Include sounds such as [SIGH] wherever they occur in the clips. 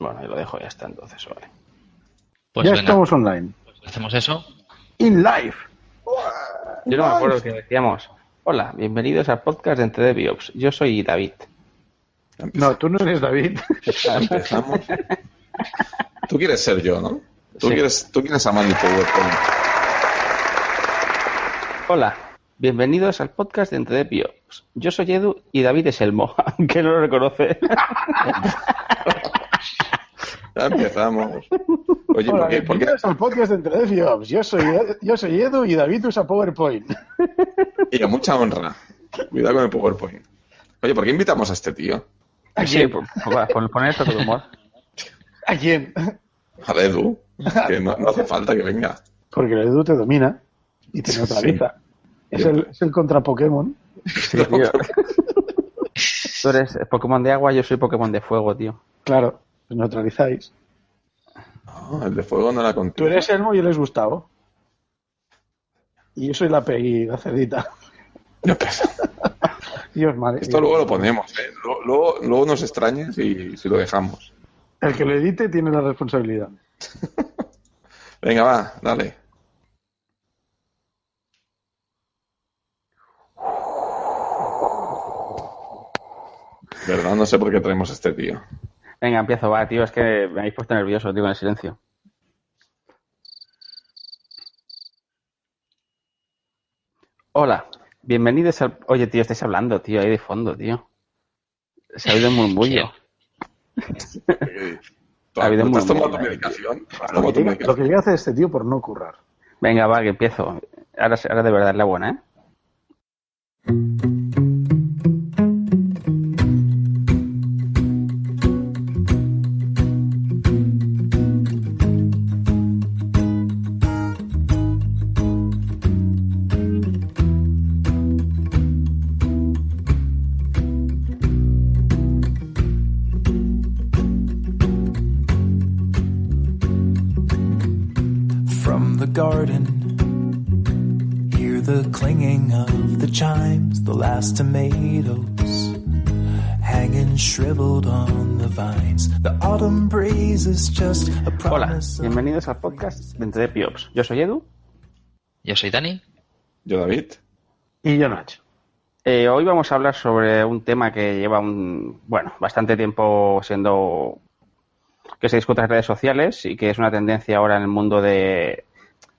Bueno, y lo dejo ya está entonces, vale. Pues ya venga, estamos online. hacemos eso. In live. Yo no me acuerdo que decíamos. Hola, bienvenidos al podcast de Entre de Biops. Yo soy David. No, tú no eres David. Empezamos. Tú quieres ser yo, ¿no? Tú Sí. quieres, tú quieres amar mi PowerPoint. Hola, bienvenidos al podcast de Entre de Biops. Yo soy Edu y David es Elmo, aunque [LAUGHS] no lo reconoce. [LAUGHS] Ya empezamos. Oye, Hola, ¿por qué? ¿Por qué? bienvenidos al podcast de Entre Fiops. Yo soy, yo soy Edu y David usa PowerPoint. Y a mucha honra. Cuidado con el PowerPoint. Oye, ¿por qué invitamos a este tío? ¿A Sí, quién? por, por- por poner esto de humor. ¿A quién? A Edu. [LAUGHS] Que no, no hace falta que venga. Porque el Edu te domina y te neutraliza. Es, el, es el contra Pokémon. Sí, tío. [LAUGHS] Tú eres Pokémon de agua, yo soy Pokémon de fuego, tío. Claro, neutralizáis. No, el de fuego no era contigo. Tú eres Elmo y él es Gustavo. Y yo soy la Peggy, la cerdita. [LAUGHS] Dios madre. Esto luego lo ponemos, ¿eh? Luego, luego, luego nos extrañes y si lo dejamos. El que lo edite tiene la responsabilidad. [LAUGHS] Venga, va, dale. ¿Verdad? No sé por qué traemos a este tío. Venga, empiezo, va, tío, es que me habéis puesto nervioso, tío, en el silencio. Hola, bienvenidos al... Oye, tío, estáis hablando, tío, ahí de fondo, tío. Se ha oído un murmullo. [LAUGHS] Ha habido ¿No un ¿Te has tomado tu murmullo, medicación? ¿Has Lo que, diga- lo que le hace este tío por no currar. Venga, va, que empiezo. Ahora, ahora de verdad es la buena, ¿eh? Hola, bienvenidos al podcast de Entre de Piops. Yo soy Edu. Yo soy Dani. Yo, David. Y yo, Nacho. Eh, hoy vamos a hablar sobre un tema que lleva un, bueno, bastante tiempo siendo que se discute en redes sociales y que es una tendencia ahora en el mundo de,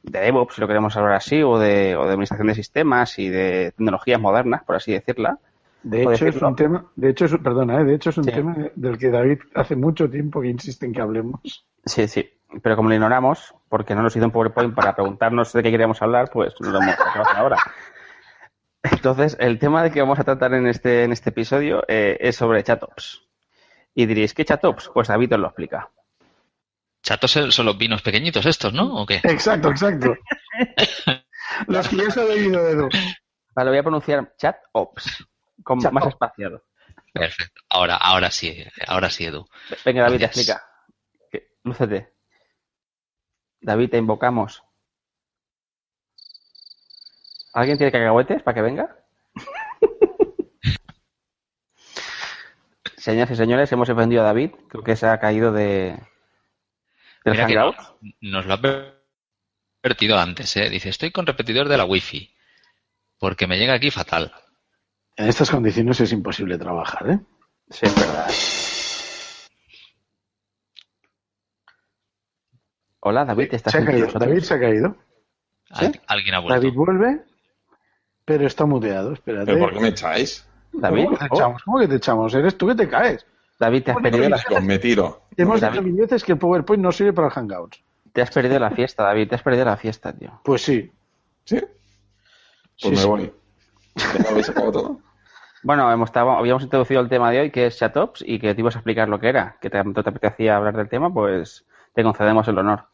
de DevOps, si lo queremos hablar así, o de, o de administración de sistemas y de tecnologías modernas, por así decirla. De ¿Puedo hecho, es un tema, de hecho, es, perdona, ¿eh? de hecho es un Sí. tema del que David hace mucho tiempo que insiste en que hablemos. Sí, sí. Pero como lo ignoramos, porque no nos hizo un PowerPoint para preguntarnos de qué queríamos hablar, pues no lo hemos hasta ahora. Entonces, el tema de que vamos a tratar en este, en este episodio eh, es sobre chatops. Y diréis, ¿qué chatops? Pues David os lo explica. Chatos son los vinos pequeñitos estos, ¿no? ¿O qué? Exacto, exacto. [LAUGHS] Los que se ha debido Edu. Vale, voy a pronunciar chatops, con más espaciado. Perfecto. Ahora, ahora sí, ahora sí, Edu. Venga, David, Gracias. explica. Lúcete. David, te invocamos. ¿Alguien tiene cacahuetes para que venga? [LAUGHS] Señoras y señores, hemos ofendido a David. Creo que se ha caído de del Mira Hangout. nos lo ha advertido antes, ¿eh? Dice, estoy con repetidor de la wifi. Porque me llega aquí fatal. En estas condiciones es imposible trabajar, ¿eh? Sí, es verdad. Hola, David, ¿estás Se ha caído. David se ha caído. Al- Alguien ha vuelto. David vuelve, pero está muteado. Espérate. ¿Pero por qué me echáis? David, ¿Cómo que te oh, echamos? ¿Cómo que te echamos? Eres tú que te caes. David, te has perdido la, Os me tiro. Hemos David. dicho mil veces que el PowerPoint no sirve para el Hangouts. te has perdido la fiesta, David. Te has perdido la fiesta, tío. Pues sí. ¿Sí? Pues Sí, me sí. voy. ¿Ya lo habéis sacado todo? Bueno, hemos estado- habíamos introducido el tema de hoy, que es Chatops, y que te ibas a explicar lo que era. Que tanto te apetecía hablar del tema, pues te concedemos el honor.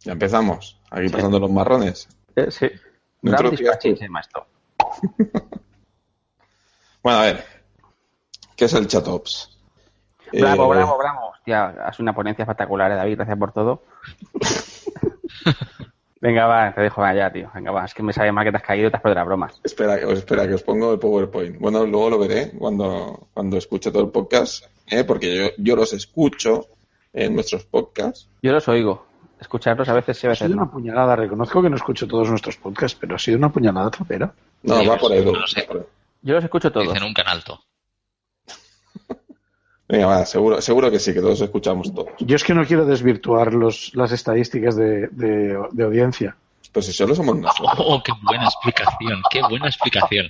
Ya empezamos. Aquí pasando los marrones. Eh, sí. No se llama esto. [LAUGHS] Bueno, a ver. ¿Qué es el Chatops? Bravo, Eh, bravo, bravo. Hostia, has una ponencia espectacular, eh, David. Gracias por todo. [LAUGHS] Venga, va, te dejo allá, tío. Venga, va. Es que me sabe mal que te has caído y te has perdido las bromas. Espera, os- espera, que os pongo el PowerPoint. Bueno, luego lo veré cuando, cuando escuche todo el podcast, ¿eh? porque yo, yo los escucho en nuestros podcasts. Yo los oigo. Escucharlos a veces sí, a Ha veces sido una puñalada. Reconozco que no escucho todos nuestros podcasts, pero ha sido una puñalada trapera. No, Sí, va por Edu. no sé. va por Edu. Yo los escucho todos. Dicen un canalto. Venga, va, seguro, seguro que sí, que todos escuchamos todos. Yo es que no quiero desvirtuar los, las estadísticas de, de- de audiencia. Pues si solo somos nosotros. [LAUGHS] Oh, qué buena explicación, qué buena explicación.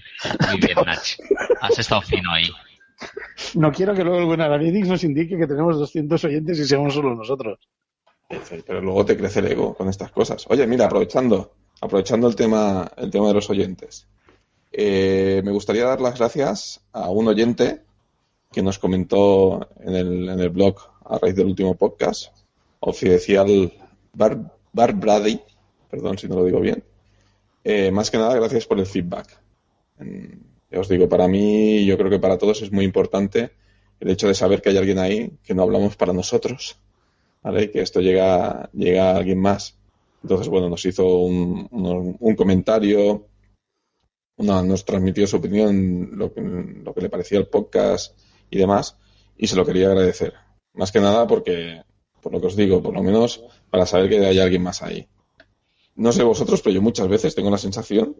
Muy bien, Nach. Has estado fino ahí. No quiero que luego el buen Analytics nos indique que tenemos 200 oyentes y seamos solo nosotros. Pero luego te crece el ego con estas cosas. Oye, mira, aprovechando, aprovechando el tema, el tema de los oyentes, eh, me gustaría dar las gracias a un oyente que nos comentó en el, en el blog a raíz del último podcast, oficial Bar, Bar Brady, perdón si no lo digo bien. Eh, más que nada, gracias por el feedback. En- ya os digo, para mí, yo creo que para todos es muy importante el hecho de saber que hay alguien ahí, que no hablamos para nosotros, ¿vale? Que esto llega, llega a alguien más. Entonces, bueno, nos hizo un, un- un comentario, una- nos transmitió su opinión, lo que, lo que le parecía el podcast y demás, y se lo quería agradecer. Más que nada porque, por lo que os digo, por lo menos para saber que hay alguien más ahí. No sé vosotros, pero yo muchas veces tengo la sensación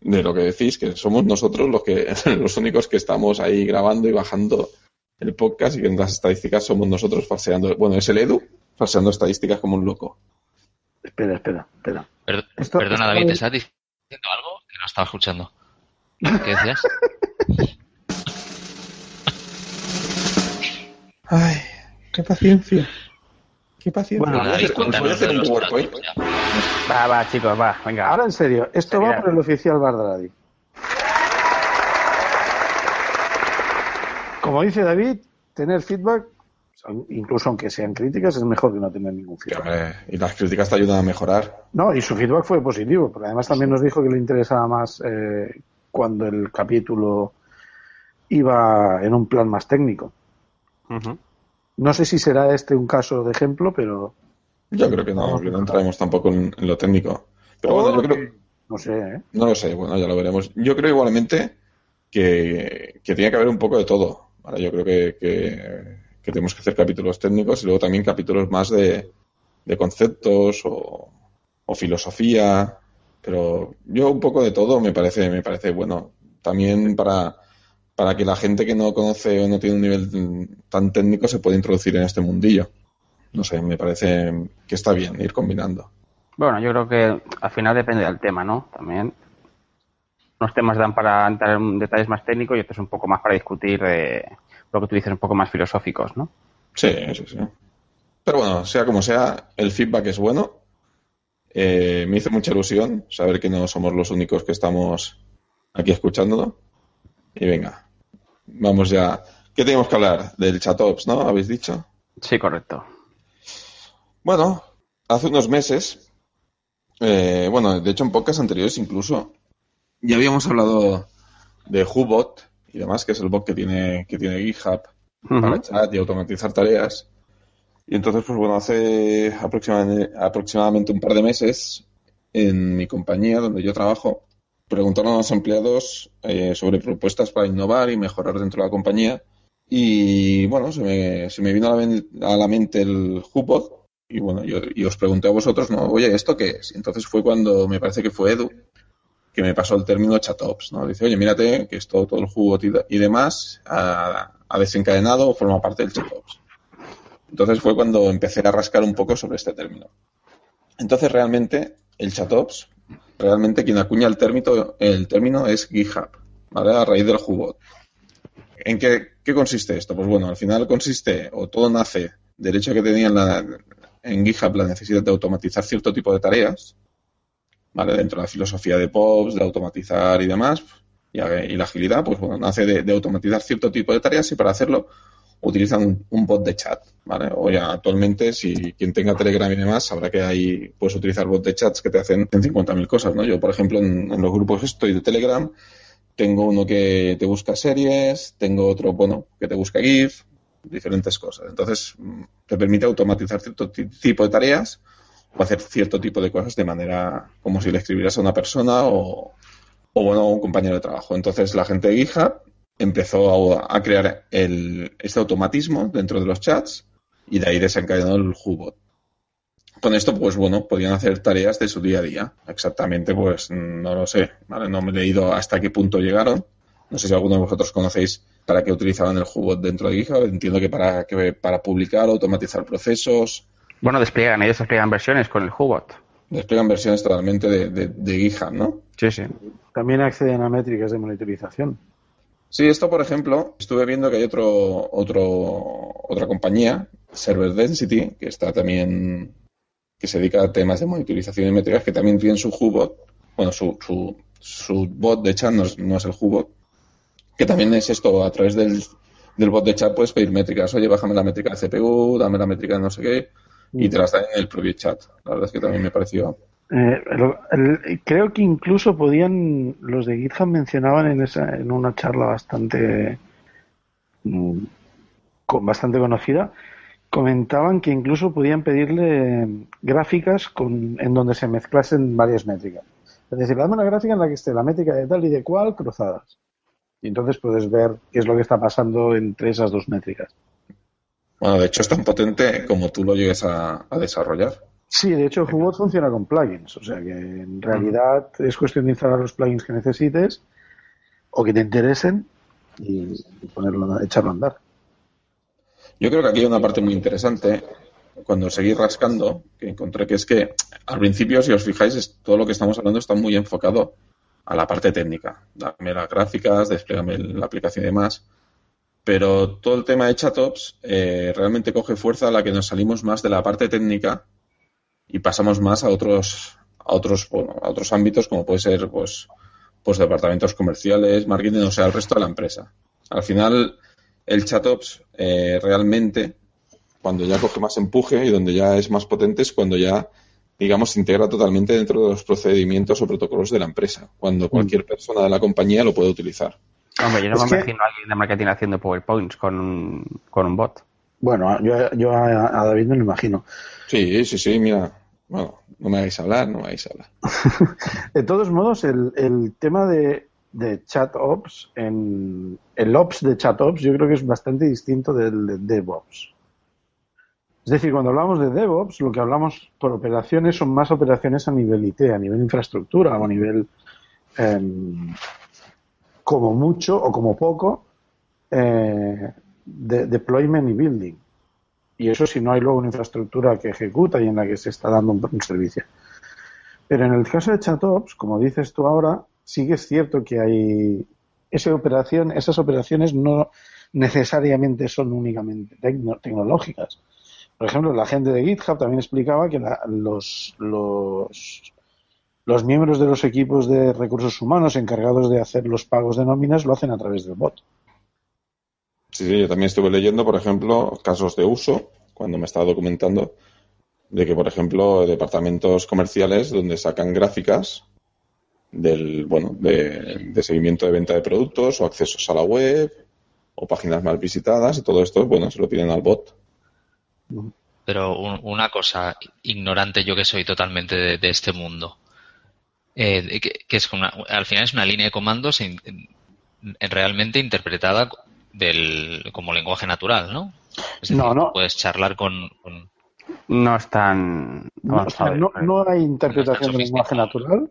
de lo que decís, que somos nosotros los que, [LAUGHS] los únicos que estamos ahí grabando y bajando el podcast y que en las estadísticas somos nosotros falseando. Bueno, es el Edu falseando estadísticas como un loco. Espera, espera, espera. Per- Esto- perdona, esto- David, ¿te estás diciendo algo que no estaba escuchando? ¿Qué decías? [LAUGHS] Ay, qué paciencia. Qué paciencia. Bueno, ¿Os voy a David, hacer- voy a un PowerPoint? ya. Va, va, chicos, va, venga. Ahora en serio, esto va por el oficial Bardradi. Como dice David, tener feedback, incluso aunque sean críticas, es mejor que no tener ningún feedback. y las críticas te ayudan a mejorar. No, y su feedback fue positivo, porque además también nos dijo que le interesaba más eh, cuando el capítulo iba en un plan más técnico. No sé si será este un caso de ejemplo, pero Yo creo que no, que no entraremos tampoco en, en lo técnico. Pero bueno, yo creo, no sé, ¿eh? no lo sé, bueno, ya lo veremos. Yo creo igualmente que, que tiene que haber un poco de todo. ¿vale? Yo creo que, que, que tenemos que hacer capítulos técnicos y luego también capítulos más de, de conceptos o, o filosofía. Pero yo un poco de todo me parece, me parece bueno. También para, para que la gente que no conoce o no tiene un nivel tan técnico se pueda introducir en este mundillo. No sé, me parece que está bien ir combinando. Bueno, yo creo que al final depende del tema, ¿no? También. Unos temas dan para entrar en detalles más técnicos y otros un poco más para discutir eh, lo que tú dices, un poco más filosóficos, ¿no? Sí, sí, sí. Pero bueno, sea como sea, el feedback es bueno. Eh, me hizo mucha ilusión saber que no somos los únicos que estamos aquí escuchándolo. Y venga, vamos ya. ¿Qué tenemos que hablar? Del Chatops, ¿no? ¿Habéis dicho? Sí, correcto. Bueno, hace unos meses, eh, bueno, de hecho en podcasts anteriores incluso, ya habíamos hablado de Hubot y demás, que es el bot que tiene, que tiene GitHub para chat y automatizar tareas. Y entonces, pues bueno, hace aproximadamente, aproximadamente un par de meses, en mi compañía donde yo trabajo, preguntaron a los empleados eh, sobre propuestas para innovar y mejorar dentro de la compañía. Y bueno, se me, se me vino a la, mente el Hubot. Y bueno, yo, y os pregunté a vosotros, ¿no? Oye, ¿esto qué es? Entonces fue cuando me parece que fue Edu que me pasó el término chatops, ¿no? Dice, oye, mírate que esto, todo el de- y demás ha, ha desencadenado o forma parte del chatops. Entonces fue cuando empecé a rascar un poco sobre este término. Entonces realmente el chatops, realmente quien acuña el término, el término es GitHub, ¿vale? A raíz del Hubot. ¿En qué, qué consiste esto? Pues bueno, al final consiste, o todo nace del hecho que tenían en GitHub la necesidad de automatizar cierto tipo de tareas, ¿vale? Dentro de la filosofía de POPs, de automatizar y demás, y, la agilidad, pues bueno, nace de automatizar cierto tipo de tareas y para hacerlo utilizan un, bot de chat, ¿vale? O ya actualmente, si quien tenga Telegram y demás, sabrá que ahí puedes utilizar bots de chats que te hacen 50.000 cosas, ¿no? Yo, por ejemplo, en, en los grupos que estoy de Telegram, tengo uno que te busca series, tengo otro, bueno, que te busca GIF, diferentes cosas. Entonces, mm, te permite automatizar cierto ti- tipo de tareas o hacer cierto tipo de cosas de manera como si le escribieras a una persona o, o bueno, a un compañero de trabajo. Entonces, la gente de GitHub empezó a, a crear el, este automatismo dentro de los chats y de ahí desencadenó el Hubot. Con esto, pues bueno, podían hacer tareas de su día a día. Exactamente, pues no lo sé, ¿vale? No me he leído hasta qué punto llegaron. No sé si alguno de vosotros conocéis para qué utilizaban el Hubot dentro de GitHub. Entiendo que para, que para publicar, automatizar procesos. Bueno, despliegan, ellos despliegan versiones con el Hubot. Despliegan versiones totalmente de, de, de GitHub, ¿no? Sí, sí. También acceden a métricas de monitorización. Sí, esto, por ejemplo, estuve viendo que hay otro, otro, otra compañía, Server Density, que está también, que se dedica a temas de monitorización y métricas, que también tiene su Hubot, bueno, su, su, su bot de chat no es, no es el Hubot, que también es esto, a través del, del bot de chat puedes pedir métricas, oye, bájame la métrica de CPU, dame la métrica de no sé qué, y te las dan en el propio chat. La verdad es que también me pareció eh, creo que incluso podían, los de GitHub mencionaban en, esa, en una charla bastante, mm, bastante conocida, comentaban que incluso podían pedirle gráficas con, en donde se mezclasen varias métricas. Es decir, dame una gráfica en la que esté la métrica de tal y de cual cruzadas. Y entonces puedes ver qué es lo que está pasando entre esas dos métricas. Bueno, de hecho es tan potente como tú lo llegues a desarrollar. Sí, de hecho Hubot funciona con plugins, o sea que en realidad es cuestión de instalar los plugins que necesites o que te interesen y, y ponerlo, echarlo a andar. Yo creo que aquí hay una parte muy interesante cuando seguí rascando, que encontré que es que al principio, si os fijáis, es, todo lo que estamos hablando está muy enfocado a la parte técnica. Dame las gráficas, desplégame la aplicación y demás. Pero todo el tema de chatops eh, realmente coge fuerza a la que nos salimos más de la parte técnica y pasamos más a otros a otros bueno, a otros ámbitos como puede ser pues pues departamentos comerciales marketing o sea el resto de la empresa al final el chatops eh, realmente cuando ya coge más empuje y donde ya es más potente es cuando ya digamos se integra totalmente dentro de los procedimientos o protocolos de la empresa cuando cualquier persona de la compañía lo puede utilizar Hombre, yo no Es me que- imagino a alguien de marketing haciendo PowerPoints con un, con un bot. Bueno, yo, yo a, a David me lo imagino. sí sí sí mira bueno no me hagáis hablar no me hagáis hablar [LAUGHS] De todos modos, el, tema de, de chat ops, en, el ops de chat ops, yo creo que es bastante distinto del de DevOps. Es decir, cuando hablamos de DevOps, lo que hablamos por operaciones son más operaciones a nivel IT, a nivel infraestructura o a nivel, em, como mucho o como poco, eh, de deployment y building. Y eso si no hay luego una infraestructura que ejecuta y en la que se está dando un, servicio. Pero en el caso de ChatOps, como dices tú ahora, sí que es cierto que hay esa operación, esas operaciones no necesariamente son únicamente tecno- tecnológicas. Por ejemplo, la gente de GitHub también explicaba que la- los, los, los miembros de los equipos de recursos humanos encargados de hacer los pagos de nóminas lo hacen a través del bot. Sí, sí, yo también estuve leyendo, por ejemplo, casos de uso, cuando me estaba documentando, de que, por ejemplo, departamentos comerciales donde sacan gráficas del, bueno, de, seguimiento de venta de productos o accesos a la web o páginas mal visitadas y todo esto, bueno, se lo piden al bot. Pero un- una cosa, ignorante yo que soy totalmente de, este mundo, eh, que, que es una, al final es una línea de comandos realmente interpretada del, como lenguaje natural, ¿no? Es decir, No, no. puedes charlar con, con- No es tan No, o sea, avanzado. no, no hay interpretación No del lenguaje natural,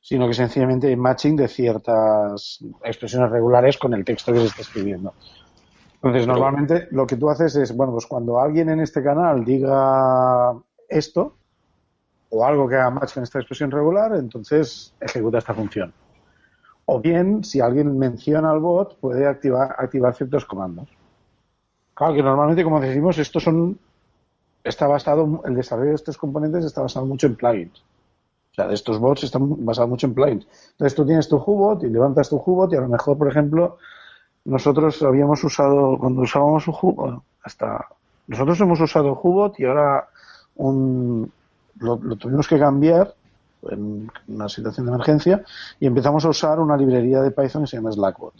sino que sencillamente hay matching de ciertas expresiones regulares con el texto que se está escribiendo. Entonces, Pero- normalmente lo que tú haces es, bueno, pues cuando alguien en este canal diga esto, o algo que haga match con esta expresión regular, entonces ejecuta esta función. O bien, si alguien menciona al bot, puede activar, activar ciertos comandos. Claro que normalmente, como decimos, estos son está basado, el desarrollo de estos componentes está basado mucho en plugins. O sea, estos bots están basados mucho en plugins. Entonces tú tienes tu Hubot y levantas tu Hubot y a lo mejor, por ejemplo, nosotros habíamos usado, cuando usábamos un Hubot, hasta nosotros hemos usado Hubot y ahora un, lo, lo tuvimos que cambiar en una situación de emergencia y empezamos a usar una librería de Python que se llama Slackbot.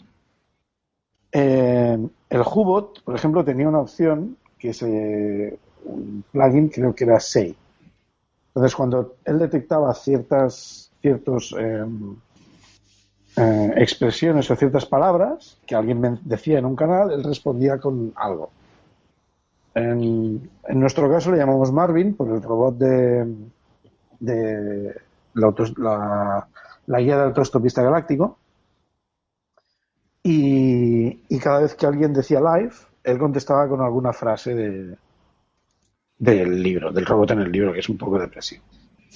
Eh, el Hubot, por ejemplo, tenía una opción que se un plugin, creo que era Say. Entonces, cuando él detectaba ciertas ciertos eh, eh, expresiones o ciertas palabras que alguien decía en un canal, él respondía con algo. En- nuestro caso le llamamos Marvin por el robot de la, autos- la- la guía del autostopista galáctico. Y, y cada vez que alguien decía live, él contestaba con alguna frase de, del libro, del robot en el libro, que es un poco depresivo.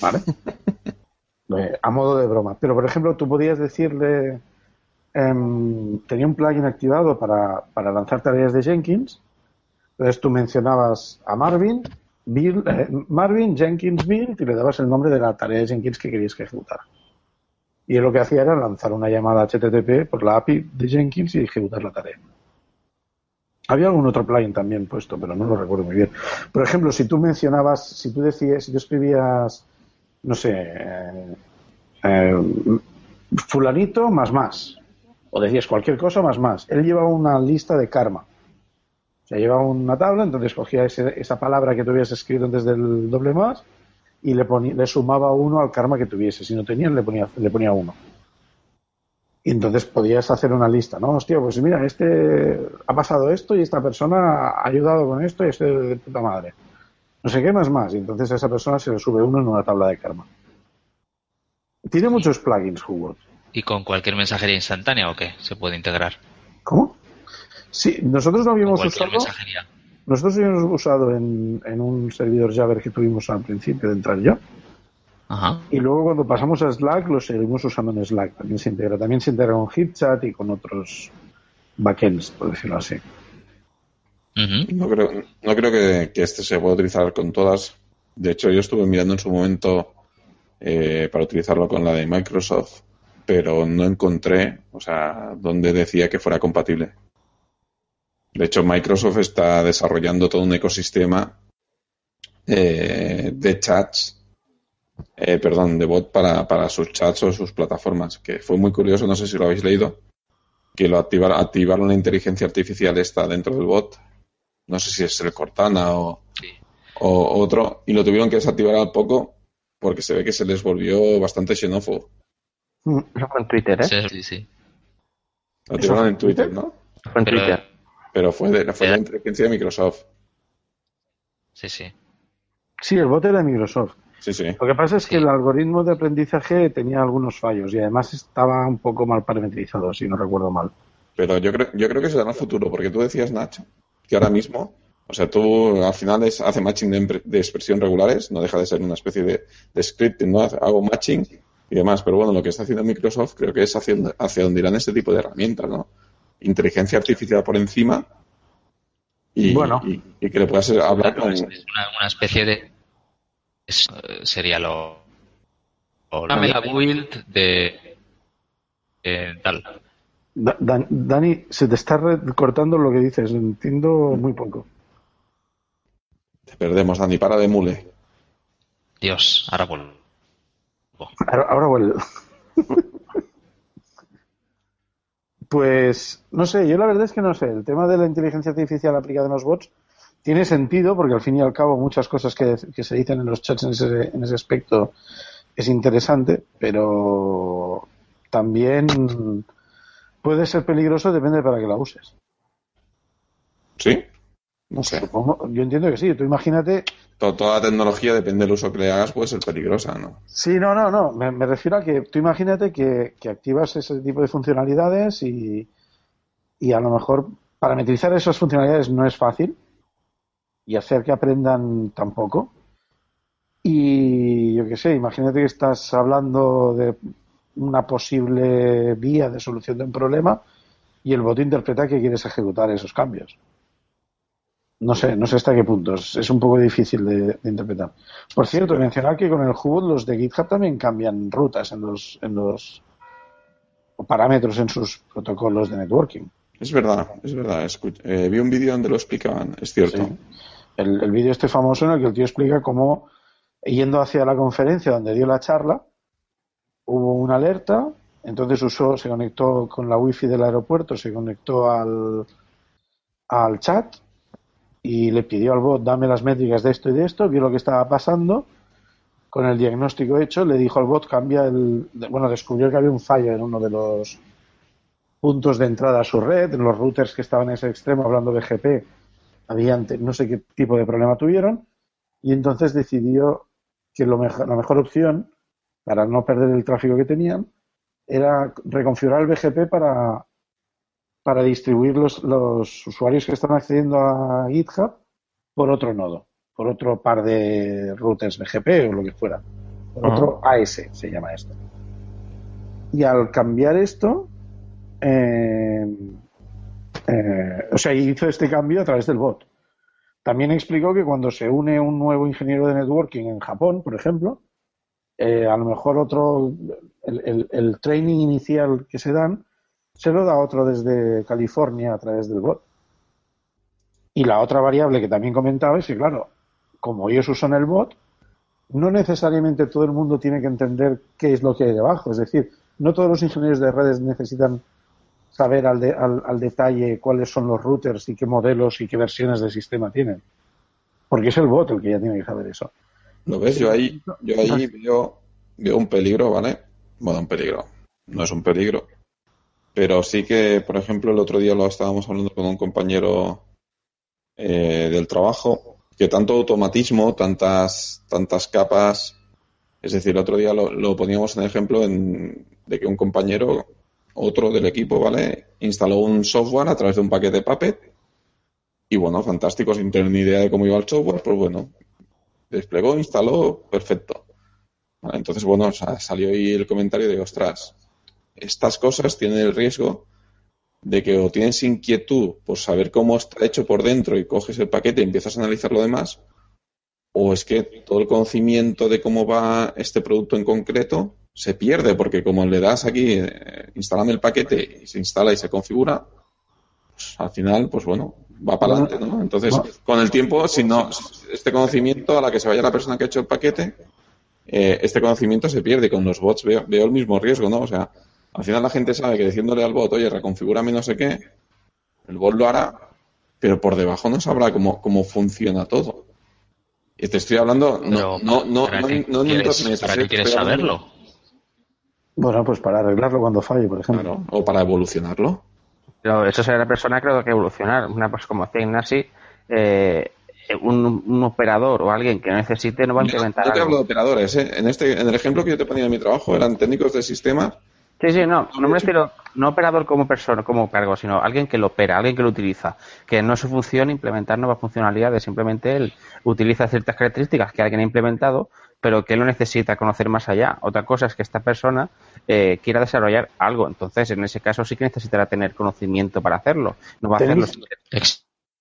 ¿Vale? [LAUGHS] Eh, a modo de broma. Pero, por ejemplo, tú podías decirle. em, tenía un plugin activado para, para lanzar tareas de Jenkins. Entonces tú mencionabas a Marvin, Bill, eh, Marvin, Jenkins, Bill, y le dabas el nombre de la tarea de Jenkins que querías que ejecutara. Y él lo que hacía era lanzar una llamada HTTP por la API de Jenkins y ejecutar la tarea. Había algún otro plugin también puesto, pero no lo recuerdo muy bien. Por ejemplo, si tú mencionabas, si tú decías, si tú escribías, no sé, eh, eh, fulanito más más, o decías cualquier cosa más más, él llevaba una lista de karma. O sea, llevaba una tabla, entonces cogía ese- esa palabra que tú habías escrito antes del doble más y le, ponía, le sumaba uno al karma que tuviese. Si no tenías, le ponía, le ponía uno. Y entonces podías hacer una lista, ¿no? Hostia, pues mira, este ha pasado esto y esta persona ha ayudado con esto y este de puta madre. No sé qué más más. Y entonces a esa persona se le sube uno en una tabla de karma. Tiene muchos plugins, Hugo. ¿Y con cualquier mensajería instantánea o qué? Se puede integrar. ¿Cómo? Sí, nosotros lo habíamos usado. mensajería. Nosotros habíamos usado en, en un servidor Java que tuvimos al principio de entrar ya. Ajá. Y luego cuando pasamos a Slack lo seguimos usando en Slack. También se integra. También se integra con HipChat y con otros backends, por decirlo así. No creo, no creo que, que este se pueda utilizar con todas. De hecho, yo estuve mirando en su momento eh, para utilizarlo con la de Microsoft, pero no encontré, o sea, donde decía que fuera compatible. De hecho, Microsoft está desarrollando todo un ecosistema eh, de chats, eh, perdón, de bot para, para sus chats o sus plataformas, que fue muy curioso, no sé si lo habéis leído, que lo activar, activaron la inteligencia artificial esta dentro del bot, no sé si es el Cortana o, Sí. o otro, y lo tuvieron que desactivar al poco porque se ve que se les volvió bastante xenófobo. Mm. Eso fue en Twitter, ¿eh? Sí, sí. Lo activaron en Twitter? ¿no? Fue en Pero- Twitter. Pero fue de, fue de la inteligencia de Microsoft. Sí, sí. Sí, el bot era de Microsoft. Sí, sí. Lo que pasa es que el algoritmo de aprendizaje tenía algunos fallos y además estaba un poco mal parametrizado, si no recuerdo mal. Pero yo creo, yo creo que será en el futuro, porque tú decías, Nacho, que ahora mismo, o sea, tú al final es, hace matching de, expresión regulares, no deja de ser una especie de, de scripting, ¿no? Hago matching y demás, pero bueno, lo que está haciendo Microsoft creo que es hacia, hacia donde irán este tipo de herramientas, ¿no? Inteligencia artificial por encima y, Bueno. y, y que le puedas hablar Claro, con... es es una, una especie de. es, sería lo. o Dame la build de. eh, tal. Da- Dan- Dani, se te está cortando lo que dices, entiendo muy poco. Te perdemos, Dani, para de mule. Dios, ahora vuelvo. Ahora, ahora vuelve. [LAUGHS] Pues no sé, yo la verdad es que no sé. El tema de la inteligencia artificial aplicada en los bots tiene sentido porque al fin y al cabo muchas cosas que, se dicen en los chats en ese, en ese aspecto es interesante, pero también puede ser peligroso, depende de para qué la uses. ¿Sí? No sé. Supongo, yo entiendo que sí. Tú imagínate To- Toda la tecnología, depende del uso que le hagas, puede ser peligrosa, ¿no? Sí, no, no, no. Me, me refiero a que tú imagínate que, que activas ese tipo de funcionalidades y, y a lo mejor parametrizar esas funcionalidades no es fácil y hacer que aprendan tampoco. Y yo qué sé, imagínate que estás hablando de una posible vía de solución de un problema y el bot interpreta que quieres ejecutar esos cambios. No sé, no sé hasta qué punto. Es, un poco difícil de, de interpretar. Por cierto, mencionar que con el Hubot los de GitHub también cambian rutas en los, en los parámetros en sus protocolos de networking. Es verdad, es verdad. Eh, vi un vídeo donde lo explicaban, es cierto. Sí. El, el vídeo este famoso en el que el tío explica cómo, yendo hacia la conferencia donde dio la charla, hubo una alerta, entonces usó, se conectó con la wifi del aeropuerto, se conectó al, al chat y le pidió al bot, dame las métricas de esto y de esto, vio lo que estaba pasando, con el diagnóstico hecho, le dijo al bot, cambia el, bueno, descubrió que había un fallo en uno de los puntos de entrada a su red, en los routers que estaban en ese extremo hablando BGP, había no sé qué tipo de problema tuvieron, y entonces decidió que lo la mejor opción para no perder el tráfico que tenían era reconfigurar el BGP para, para distribuir los, los usuarios que están accediendo a GitHub por otro nodo, por otro par de routers BGP o lo que fuera, por otro AS se llama esto. Y al cambiar esto, eh, eh, o sea, hizo este cambio a través del bot. También explicó que cuando se une un nuevo ingeniero de networking en Japón, por ejemplo, eh, a lo mejor otro, el, training inicial que se dan, se lo da otro desde California a través del bot. Y la otra variable que también comentaba es que, claro, como ellos usan el bot, no necesariamente todo el mundo tiene que entender qué es lo que hay debajo. Es decir, no todos los ingenieros de redes necesitan saber al, al, detalle cuáles son los routers y qué modelos y qué versiones del sistema tienen. Porque es el bot el que ya tiene que saber eso. ¿Lo ves? Yo ahí, yo ahí veo, veo un peligro, ¿vale? Bueno, un peligro. No es un peligro. Pero sí que, por ejemplo, el otro día lo estábamos hablando con un compañero eh, del trabajo, que tanto automatismo, tantas, tantas capas, es decir, el otro día lo, poníamos en ejemplo en, de que un compañero, otro del equipo, ¿vale? Instaló un software a través de un paquete de Puppet y bueno, fantástico, sin tener ni idea de cómo iba el software, pues bueno, desplegó, instaló, perfecto. Entonces, bueno, salió ahí el comentario de, ostras, estas cosas tienen el riesgo de que o tienes inquietud por saber cómo está hecho por dentro y coges el paquete y empiezas a analizar lo demás, o es que todo el conocimiento de cómo va este producto en concreto se pierde, porque como le das aquí, eh, instalame el paquete y se instala y se configura, pues, al final, pues bueno, va para adelante, ¿no? Entonces, con el tiempo, si no, este conocimiento a la que se vaya la persona que ha hecho el paquete, eh, este conocimiento se pierde. Con los bots veo, veo el mismo riesgo, ¿no? O sea, al final la gente sabe que diciéndole al bot, oye, reconfigúrame no sé qué, el bot lo hará, pero por debajo no sabrá cómo, cómo funciona todo. Y te estoy hablando, no, no, no, ¿para no, no, ¿Para qué quieres saberlo? Bueno, pues para arreglarlo cuando falle, por ejemplo. o para evolucionarlo. Pero eso sería la persona creo que evolucionar. Una pues como Ignasi, eh, un, un, operador o alguien que no necesite no va a implementar. Yo, te hablo de operadores. ¿eh? En, este, en el ejemplo que yo te ponía en mi trabajo eran técnicos de sistema. Sí, sí, no, no me refiero, no operador como persona, como cargo, sino alguien que lo opera, alguien que lo utiliza, que no es su función implementar nuevas funcionalidades, simplemente él utiliza ciertas características que alguien ha implementado, pero que él no necesita conocer más allá. Otra cosa es que esta persona eh, quiera desarrollar algo, entonces en ese caso sí que necesitará tener conocimiento para hacerlo, no va a hacerlo.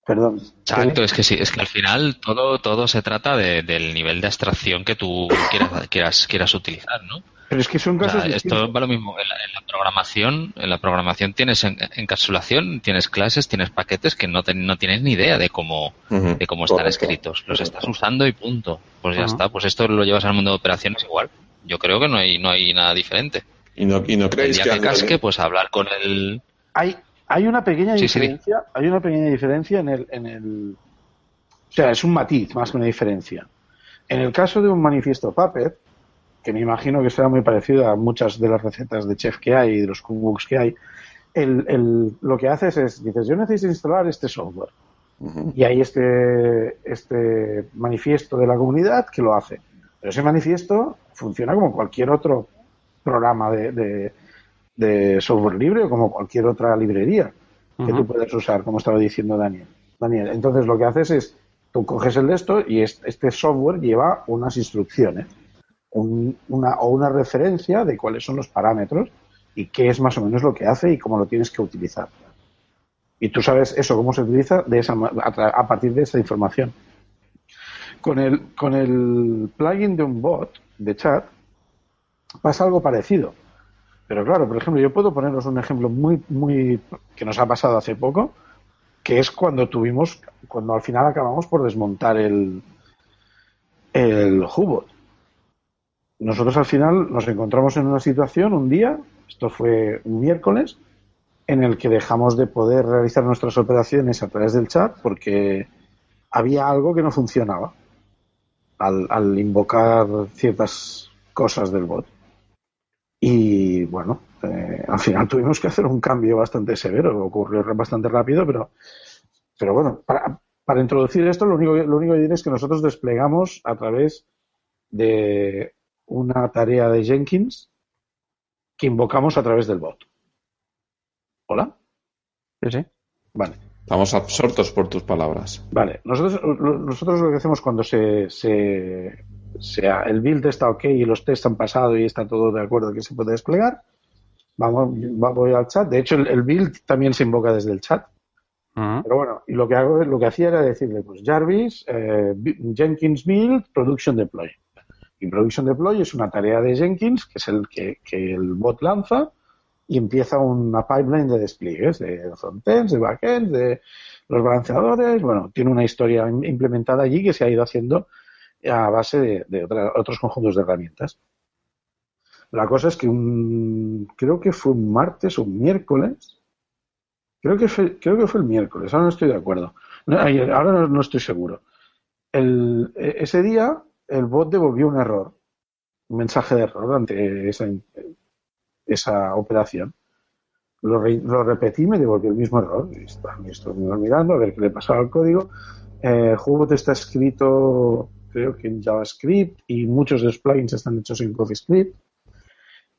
Perdón. Exacto, es que sí, es que al final todo, todo se trata del nivel de abstracción que tú quieras, quieras, quieras utilizar, ¿no? Pero es que son casos. esto va lo mismo. En la, programación, en la programación tienes encapsulación, tienes clases, tienes paquetes que no, no tienes ni idea de cómo, de cómo están escritos. Los estás usando y punto. Pues ya está. Pues esto lo llevas al mundo de operaciones igual. Yo creo que no hay, no hay nada diferente. Y no, y no creéis el día que, casque, pues hablar con el. Hay, hay una pequeña diferencia. Hay una pequeña diferencia en el, en el. O sea, es un matiz más que una diferencia. En el caso de un manifiesto Puppet, que me imagino que será muy parecido a muchas de las recetas de chef que hay y de los cookbooks que hay, el, lo que haces es, dices, yo necesito instalar este software. Y hay este, este manifiesto de la comunidad que lo hace. Pero ese manifiesto funciona como cualquier otro programa de, de, software libre o como cualquier otra librería que tú puedes usar, como estaba diciendo Daniel. Daniel, entonces lo que haces es, tú coges el de esto y este software lleva unas instrucciones una, o una referencia de cuáles son los parámetros y qué es más o menos lo que hace y cómo lo tienes que utilizar. Y tú sabes eso, cómo se utiliza de esa, a, partir de esa información. Con el, con el plugin de un bot de chat pasa algo parecido. Pero claro, por ejemplo, yo puedo poneros un ejemplo muy, muy que nos ha pasado hace poco, que es cuando tuvimos, cuando al final acabamos por desmontar el, el Hubot nosotros al final nos encontramos en una situación un día, esto fue un miércoles, en el que dejamos de poder realizar nuestras operaciones a través del chat porque había algo que no funcionaba al, invocar ciertas cosas del bot. Y bueno, eh, al final tuvimos que hacer un cambio bastante severo, ocurrió bastante rápido, pero, pero bueno, para, Para introducir esto, lo único, lo único que diré es que nosotros desplegamos a través de una tarea de Jenkins que invocamos a través del bot. ¿Hola? Sí, sí. Vale. Estamos absortos por tus palabras. Vale, nosotros, lo- nosotros lo que hacemos cuando se, el build está ok y los tests han pasado y está todo de acuerdo que se puede desplegar, vamos, va- voy al chat. De hecho, el, el build también se invoca desde el chat. Pero bueno, y lo que hago, lo que hacía era decirle, pues Jarvis, eh, Jenkins build, production deploy. Y production deploy es una tarea de Jenkins, que es el que, el bot lanza y empieza una pipeline de despliegues, de frontends, de backends, de los balanceadores. Bueno, tiene una historia im- implementada allí que se ha ido haciendo a base de, otra- otros conjuntos de herramientas. La cosa es que un, creo que fue un martes o un miércoles, creo que fue, creo que fue el miércoles, ahora no estoy de acuerdo, ahora no, no estoy seguro. El- e- ese día el bot devolvió un error, un mensaje de error ante esa, esa operación. Lo, re- lo repetí me devolvió el mismo error. Y estoy mirando a ver qué le pasaba al código. Eh, Hubot está escrito, creo que en JavaScript, y muchos de los plugins están hechos en CoffeeScript.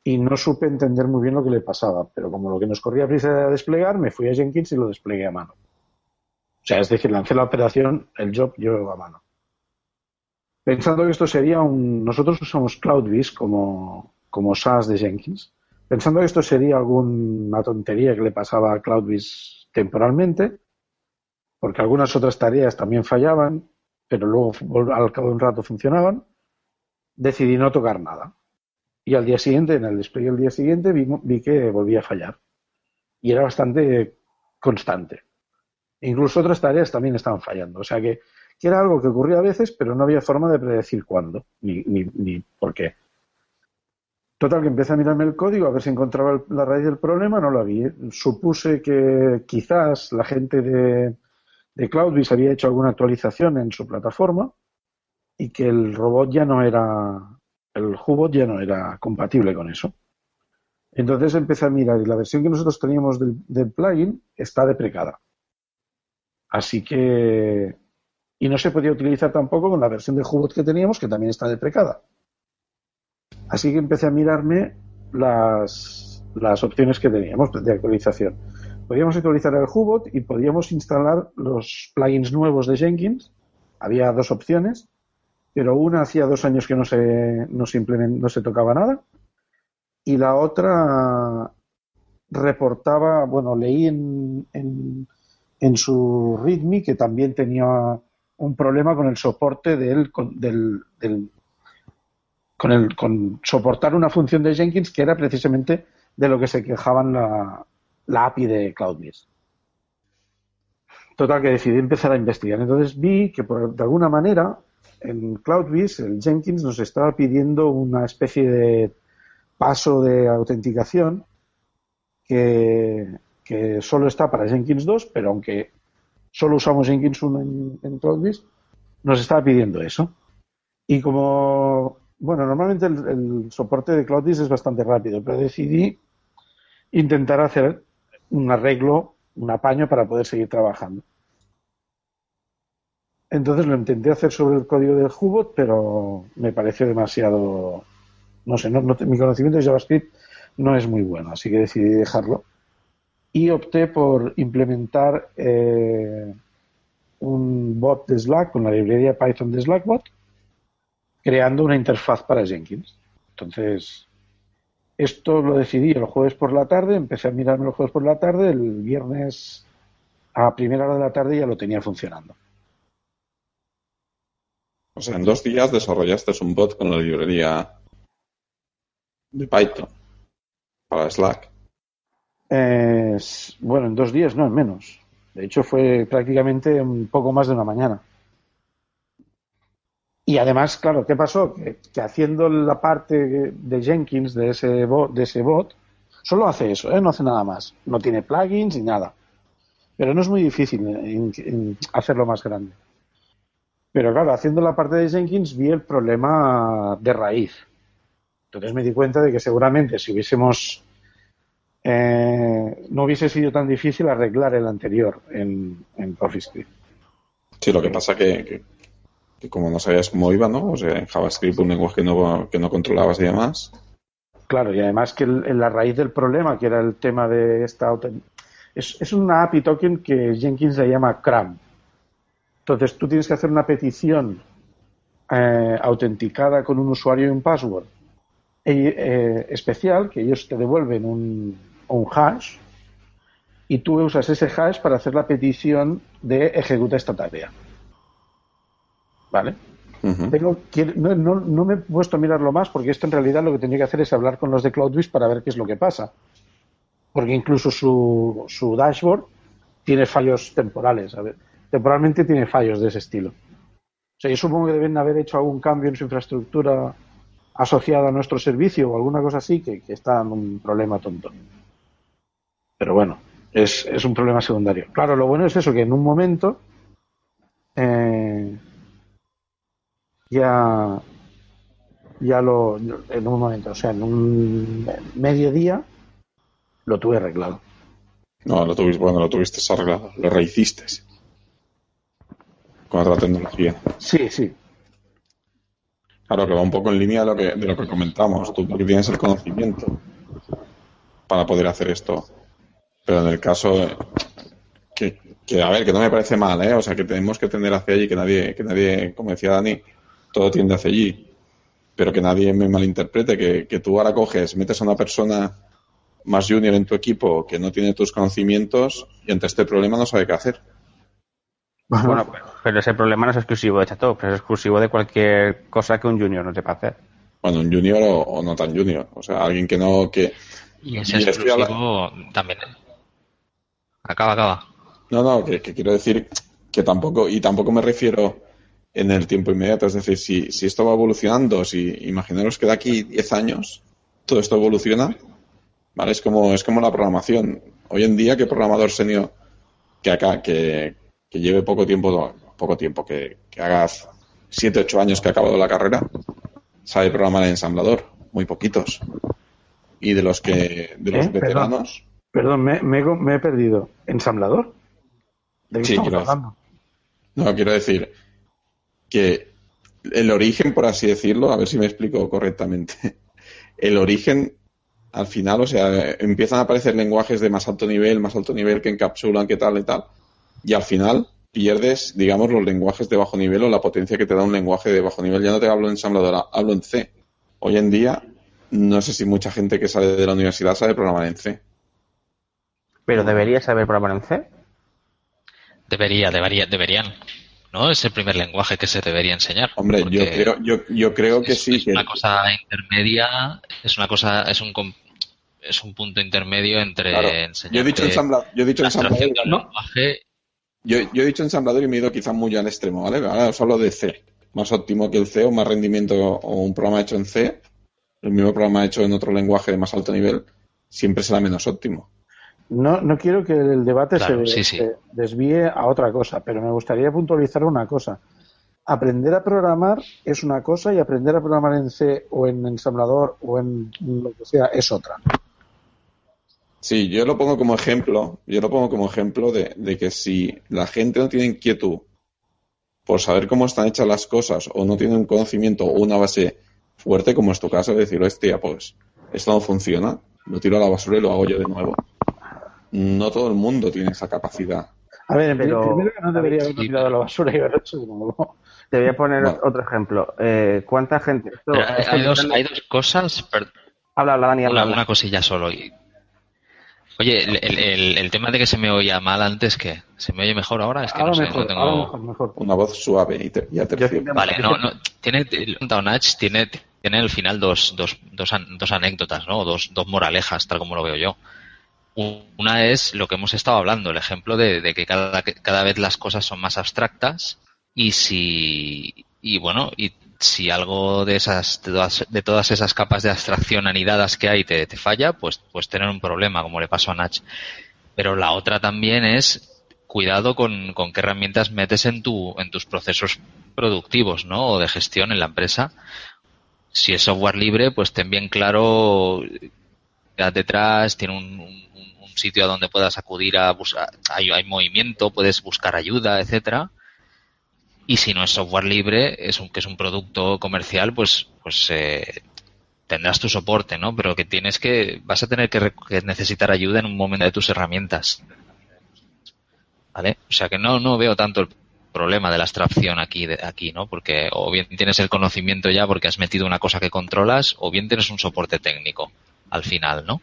Y no supe entender muy bien lo que le pasaba, pero como lo que nos corría prisa era desplegar, me fui a Jenkins y lo desplegué a mano. O sea, es decir, lancé la operación, el job yo a mano. Pensando que esto sería un. Nosotros usamos CloudBees como, como SaaS de Jenkins. Pensando que esto sería alguna tontería que le pasaba a CloudBees temporalmente, porque algunas otras tareas también fallaban, pero luego al cabo de un rato funcionaban, decidí no tocar nada. Y al día siguiente, en el despliegue del día siguiente, vi, vi que volvía a fallar. Y era bastante constante. Incluso otras tareas también estaban fallando. O sea que, que era algo que ocurría a veces, pero no había forma de predecir cuándo, ni, ni, ni por qué. Total, que empecé a mirarme el código a ver si encontraba la raíz del problema, no la vi. Supuse que quizás la gente de, de CloudBees había hecho alguna actualización en su plataforma y que el robot ya no era, el Hubot ya no era compatible con eso. Entonces empecé a mirar y la versión que nosotros teníamos del plugin está deprecada. Así que. Y no se podía utilizar tampoco con la versión de Hubot que teníamos, que también está deprecada. Así que empecé a mirarme las, las opciones que teníamos de actualización. Podíamos actualizar el Hubot y podíamos instalar los plugins nuevos de Jenkins. Había dos opciones, pero una hacía dos años que no se, no se, no se tocaba nada. Y la otra reportaba, bueno, leí en, en, en su README que también tenía un problema con el soporte del, con, del, con el con soportar una función de Jenkins que era precisamente de lo que se quejaban la, la API de CloudBees. Total que decidí empezar a investigar. Entonces vi que por, de alguna manera en CloudBees el Jenkins nos estaba pidiendo una especie de paso de autenticación que, que solo está para Jenkins 2, pero aunque solo usamos Jenkins 1 en, en nos estaba pidiendo eso. Y como, bueno, normalmente el, soporte de CloudBees es bastante rápido, pero decidí intentar hacer un arreglo, un apaño para poder seguir trabajando. Entonces lo intenté hacer sobre el código del Hubot, pero me pareció demasiado, no sé, no- mi conocimiento de JavaScript no es muy bueno, así que decidí dejarlo. Y opté por implementar eh, un bot de Slack con la librería Python de Slackbot, creando una interfaz para Jenkins. Entonces, esto lo decidí el jueves por la tarde, empecé a mirarme el jueves por la tarde, el viernes a primera hora de la tarde ya lo tenía funcionando. O sea, en dos días desarrollaste un bot con la librería de Python para Slack. Eh, bueno, en dos días, no, en menos. De hecho, fue prácticamente un poco más de una mañana. Y además, claro, ¿qué pasó? Que, haciendo la parte de Jenkins de ese bot, de ese bot solo hace eso, ¿eh? no hace nada más. No tiene plugins ni nada. Pero no es muy difícil en hacerlo más grande. Pero claro, haciendo la parte de Jenkins vi el problema de raíz. Entonces me di cuenta de que seguramente si hubiésemos eh, no hubiese sido tan difícil arreglar el anterior en, en CoffeeScript. Sí, lo que pasa que, que, que como no sabías cómo iba, ¿no? O sea, en JavaScript un lenguaje que no, que no controlabas y demás. Claro, y además que el- la raíz del problema, que era el tema de esta... Es, es una API token que Jenkins le llama CRAM. Entonces tú tienes que hacer una petición eh, autenticada con un usuario y un password eh, especial, que ellos te devuelven un, un hash, y tú usas ese hash para hacer la petición de ejecuta esta tarea. ¿Vale? Tengo, quiero- no, no- no me he puesto a mirarlo más porque esto en realidad lo que tendría que hacer es hablar con los de CloudWiz para ver qué es lo que pasa. Porque incluso su, su dashboard tiene fallos temporales. A ver, temporalmente tiene fallos de ese estilo. O sea, yo supongo que deben haber hecho algún cambio en su infraestructura asociada a nuestro servicio o alguna cosa así que, que está en un problema tonto. Pero bueno, es, es un problema secundario. Claro, lo bueno es eso, que en un momento eh, ya ya lo en un momento, o sea, en un mediodía lo tuve arreglado. No, lo tuviste, bueno, lo tuviste arreglado, lo rehiciste con otra tecnología. Sí, sí. Claro, que va un poco en línea de lo que, de lo que comentamos. Tú tienes el conocimiento para poder hacer esto. Pero en el caso de- que, que, a ver, que no me parece mal, ¿eh? O sea, que tenemos que tender hacia allí, que nadie, que nadie, como decía Dani, todo tiende hacia allí. Pero que nadie me malinterprete, que, que tú ahora coges, metes a una persona más junior en tu equipo que no tiene tus conocimientos y ante este problema no sabe qué hacer. Bueno, pero, pero ese problema no es exclusivo de Chatop, es exclusivo de cualquier cosa que un junior no sepa hacer. Bueno, un junior o, o no tan junior. O sea, alguien que no, que, Y ese Y exclusivo también. Acaba, acaba. No, no, que, que quiero decir que tampoco, y tampoco me refiero en el tiempo inmediato, es decir, si, si esto va evolucionando, si imaginaros que de aquí 10 años todo esto evoluciona, ¿vale? Es como, es como la programación. Hoy en día, ¿qué programador senior que acá, que, que lleve poco tiempo, poco tiempo, que, que hagas 7, 8 años que ha acabado la carrera, sabe programar en ensamblador? Muy poquitos. Y de los que, de los ¿Eh? Veteranos, Perdón, me, me, he- me he perdido. ¿Ensamblador? ¿De qué Sí, estamos hablando? No, quiero decir que el origen, por así decirlo, a ver si me explico correctamente, [LAUGHS] el origen, al final, o sea, empiezan a aparecer lenguajes de más alto nivel, más alto nivel que encapsulan, que tal y tal, y al final pierdes, digamos, los lenguajes de bajo nivel o la potencia que te da un lenguaje de bajo nivel. Ya no te hablo en ensambladora, hablo en C. Hoy en día, no sé si mucha gente que sale de la universidad sabe programar en C. Pero debería saber programar en C. Debería, debería, deberían. ¿No? Es el primer lenguaje que se debería enseñar. Hombre, yo creo, yo, yo creo que es, sí. es que- una cosa intermedia, es una cosa, es un com- es un punto intermedio entre Claro. enseñar Yo he dicho ensamblador, yo he dicho la abstracción ensamblador, de un no. lenguaje Yo, yo he dicho ensamblador y me he ido quizás muy al extremo, ¿vale? Ahora os hablo de C. Más óptimo que el C o más rendimiento o un programa hecho en C, el mismo programa hecho en otro lenguaje de más alto nivel, siempre será menos óptimo. No, no quiero que el debate Claro, se, sí, sí. se desvíe a otra cosa, pero me gustaría puntualizar una cosa. Aprender a programar es una cosa y aprender a programar en C o en ensamblador o en lo que sea es otra. Sí, yo lo pongo como ejemplo, yo lo pongo como ejemplo de, de que si la gente no tiene inquietud por saber cómo están hechas las cosas o no tiene un conocimiento o una base fuerte, como es tu caso, de decir, hostia, pues esto no funciona, lo tiro a la basura y lo hago yo de nuevo. No todo el mundo tiene esa capacidad. A ver, en Pero- primero que no debería haberlo tirado a la basura y haberlo hecho de nuevo. Te voy a poner Bueno. otro ejemplo. Eh, ¿Cuánta gente? esto- hay, dos, hay dos cosas, per- Habla, habla, Dani, habla. una cosilla solo. y- Oye, el, el- el- el tema de que se me oía mal antes, ¿qué? ¿Se me oye mejor ahora? Es que ahora no sé, mejor, no tengo... ahora mejor, mejor. Una voz suave y, te, y. Vale, no, no, tiene, el Downatch tiene, tiene al final dos, dos, dos, an- dos anécdotas, ¿no? Dos, dos moralejas, tal como lo veo yo. Una es lo que hemos estado hablando, el ejemplo de, de que cada, que cada vez las cosas son más abstractas y si, y bueno, y si algo de esas, de todas, de todas esas capas de abstracción anidadas que hay te, te falla, pues, pues tener un problema, como le pasó a Nach. Pero la otra también es cuidado con, con qué herramientas metes en tu, en tus procesos productivos, ¿no? O de gestión en la empresa. Si es software libre, pues ten bien claro detrás, tiene un, un- un sitio a donde puedas acudir a buscar, hay, hay movimiento, puedes buscar ayuda, etcétera. Y si no es software libre, es un, que es un producto comercial, pues, pues eh, tendrás tu soporte, ¿no? Pero que tienes que, vas a tener que, que, necesitar ayuda en un momento de tus herramientas. ¿Vale? O sea que no, no veo tanto el problema de la abstracción aquí, de, aquí, ¿no? Porque o bien tienes el conocimiento ya porque has metido una cosa que controlas, o bien tienes un soporte técnico al final, ¿no?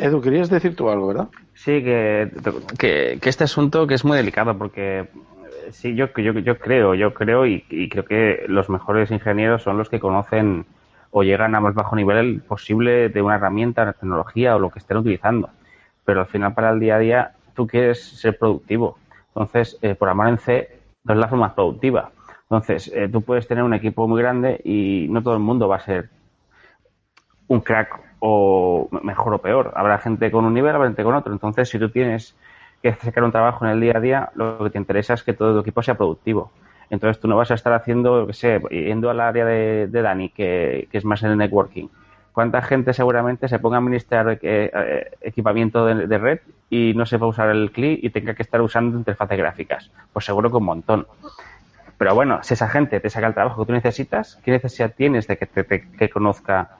Edu, querías decir tú algo, ¿verdad? Sí, que, que, que este asunto que es muy delicado porque sí, yo, yo, yo creo, yo creo y, creo que los mejores ingenieros son los que conocen o llegan a más bajo nivel posible de una herramienta, una tecnología o lo que estén utilizando. Pero al final para el día a día tú quieres ser productivo. Entonces, eh, por amar en C no es la forma productiva. Entonces, eh, tú puedes tener un equipo muy grande y no todo el mundo va a ser un crack o mejor o peor. Habrá gente con un nivel, habrá gente con otro. Entonces, si tú tienes que sacar un trabajo en el día a día, lo que te interesa es que todo tu equipo sea productivo. Entonces tú no vas a estar haciendo, qué sé, yendo al área de, Dani, que, que, es más en el networking. ¿Cuánta gente seguramente se ponga a administrar eh, equipamiento de, red y no sepa usar el CLI y tenga que estar usando interfaces gráficas? Pues seguro que un montón. Pero bueno, si esa gente te saca el trabajo que tú necesitas, ¿qué necesidad tienes de que te, te que conozca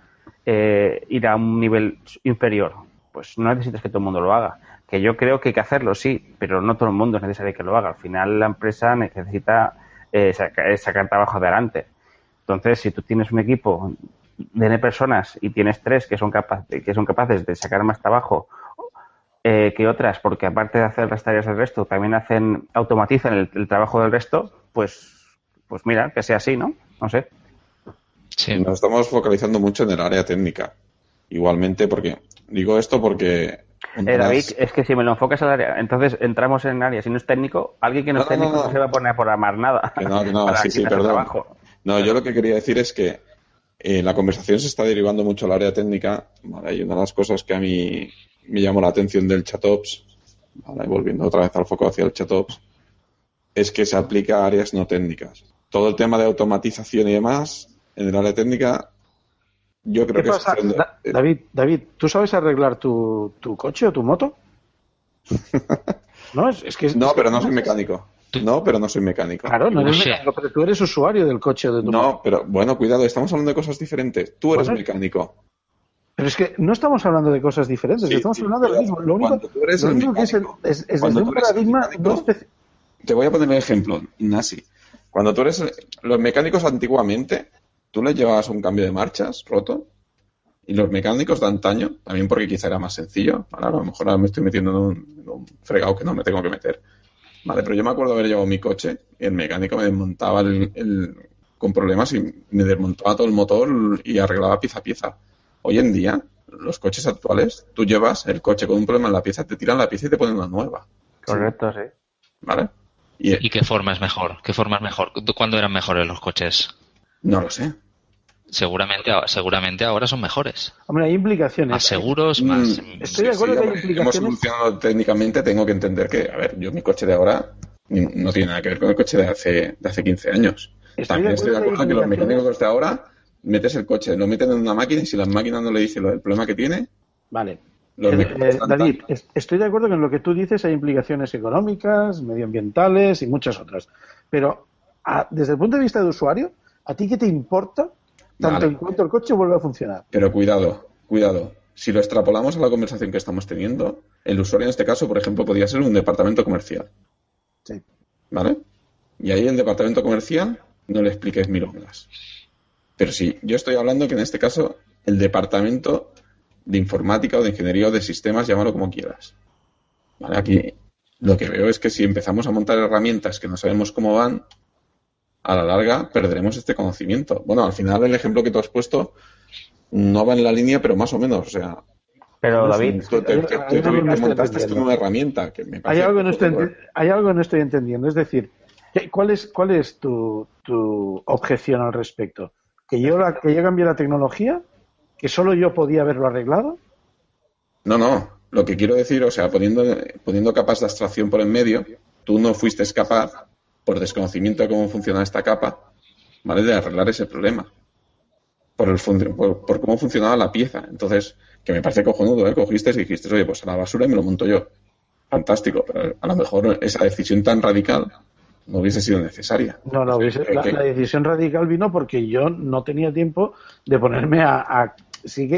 eh, ir a un nivel inferior? Pues no necesitas que todo el mundo lo haga que yo creo que hay que hacerlo, sí, pero no todo el mundo es necesario que lo haga. Al final la empresa necesita eh, sacar, sacar, trabajo adelante. Entonces, si tú tienes un equipo de N personas y tienes tres que son, capaz, que son capaces de sacar más trabajo eh, que otras, porque aparte de hacer las tareas del resto, también hacen, automatizan el, el, trabajo del resto, pues, pues mira, que sea así, ¿no? No sé. Sí. Nos estamos focalizando mucho en el área técnica. Igualmente, porque digo esto porque eh, David, es que si me lo enfocas al área, entonces entramos en área. Si no es técnico, alguien que no, no es técnico no, no, se va a poner a programar nada. Que no, que no, [LAUGHS] sí, sí, perdón. Trabajo. No, yo lo que quería decir es que eh, la conversación se está derivando mucho al área técnica. ¿vale? Y una de las cosas que a mí me llamó la atención del ChatOps, ¿vale? volviendo otra vez al foco hacia el ChatOps, es que se aplica a áreas no técnicas. Todo el tema de automatización y demás en el área técnica yo creo que pasa? Es... Da David, David, ¿tú sabes arreglar tu, tu coche o tu moto? [LAUGHS] no, es, es que no, pero no soy mecánico. No, pero no soy mecánico. Claro, no eres mecánico, pero tú eres usuario del coche o de tu No, moto. pero bueno, cuidado, estamos hablando de cosas diferentes. Tú eres Bueno, mecánico. Pero es que no estamos hablando de cosas diferentes, Sí, estamos sí, hablando de lo mismo. Lo único, tú eres lo único que es, es, es cuando desde un tú eres el paradigma mecánico, no especi- Te voy a poner un ejemplo, Ignasi. Cuando tú eres. Los mecánicos antiguamente, tú les llevabas un cambio de marchas roto. Y los mecánicos de antaño, también porque quizá era más sencillo. Ahora a lo mejor ahora me estoy metiendo en un, en un fregado que no me tengo que meter. Vale, pero yo me acuerdo haber llevado mi coche y el mecánico me desmontaba el, el- con problemas y me desmontaba todo el motor y arreglaba pieza a pieza. Hoy en día, los coches actuales, tú llevas el coche con un problema en la pieza, te tiran la pieza y te ponen una nueva. Correcto, sí. ¿Vale? Y, ¿Y qué forma es mejor? ¿Qué forma es mejor? ¿Cuándo eran mejores los coches? no lo sé. Seguramente, seguramente ahora son mejores. Hombre, hay implicaciones. Más seguros, más... Mm, Estoy de acuerdo sí, que hay hombre, hemos implicaciones. evolucionado técnicamente, tengo que entender que, a ver, yo mi coche de ahora no tiene nada que ver con el coche de hace, de hace 15 años. Estoy También de estoy de acuerdo que que los mecánicos de ahora metes el coche, lo meten en una máquina y si la máquina no le dice lo del problema que tiene, Vale. los Eh, eh, David, tan- estoy de acuerdo que en lo que tú dices hay implicaciones económicas, medioambientales y muchas otras. Pero a- desde el punto de vista de usuario, ¿a ti qué te importa tanto Vale. en cuanto el coche vuelve a funcionar? Pero cuidado, cuidado. Si lo extrapolamos a la conversación que estamos teniendo, el usuario en este caso, por ejemplo, podría ser un departamento comercial. Sí. ¿Vale? Y ahí el departamento comercial no le expliques milongas. Pero sí, yo estoy hablando que en este caso el departamento de informática o de ingeniería o de sistemas, llámalo como quieras. ¿Vale? Aquí lo que veo es que si empezamos a montar herramientas que no sabemos cómo van, a la larga perderemos este conocimiento. Bueno, al final el ejemplo que tú has puesto no va en la línea, pero más o menos. O sea, Pero David, tú, te, hay- te- hay te- algo que no te estoy montaste entendiendo. una herramienta que me Hay parece algo, que no estoy poco- enti- hay algo que no estoy entendiendo. Es decir, ¿qué- ¿cuál es, cuál es tu, tu objeción al respecto? ¿Que yo, la, ¿Que yo cambié la tecnología? ¿Que solo yo podía haberlo arreglado? No, no. Lo que quiero decir, o sea, poniendo, poniendo capas de abstracción por en medio, tú no fuiste capaz, por desconocimiento de cómo funciona esta capa, ¿vale? De arreglar ese problema. Por, el por, por cómo funcionaba la pieza. Entonces, que me parece cojonudo, ¿eh? Cogiste y dijiste, oye, pues a la basura y me lo monto yo. Fantástico, pero a lo mejor esa decisión tan radical no hubiese sido necesaria. No, no, hubiese- la, decisión radical vino porque yo no tenía tiempo de ponerme a... a-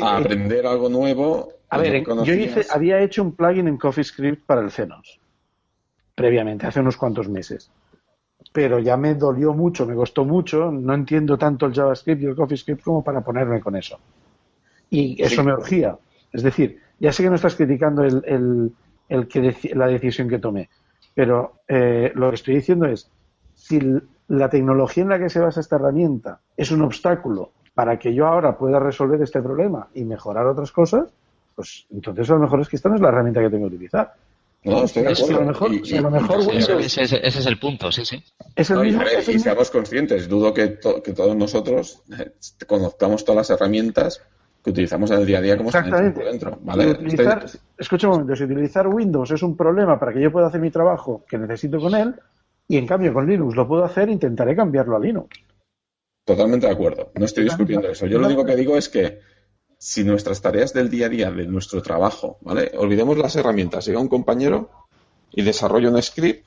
a aprender algo nuevo. A ver, no yo hice, había hecho un plugin en CoffeeScript para el Xenos previamente, hace unos cuantos meses. Pero ya me dolió mucho, me costó mucho, no entiendo tanto el JavaScript y el CoffeeScript como para ponerme con eso. Y eso Sí. me urgía. Es decir, ya sé que no estás criticando el, el- el que deci- la decisión que tomé, pero eh, lo que estoy diciendo es, si la tecnología en la que se basa esta herramienta es un obstáculo para que yo ahora pueda resolver este problema y mejorar otras cosas, pues entonces a lo mejor es que esta no es la herramienta que tengo que utilizar. No, estoy de Si a lo acuerdo. mejor- Y- si a lo mejor Windows- Ese, ese- ese es el punto, sí, sí. Es el No, y, mismo, ver, es el y seamos conscientes, dudo que, to- que todos nosotros eh, conozcamos todas las herramientas que utilizamos en el día a día como Exactamente. por dentro. Si ¿vale? utilizar- Este- escucha un momento, si utilizar Windows es un problema para que yo pueda hacer mi trabajo que necesito con él, y en cambio con Linux lo puedo hacer, intentaré cambiarlo a Linux. Totalmente de acuerdo. No estoy discutiendo eso. Yo lo único que digo es que si nuestras tareas del día a día, de nuestro trabajo, ¿vale? Olvidemos las herramientas. Llega un compañero y desarrolla un script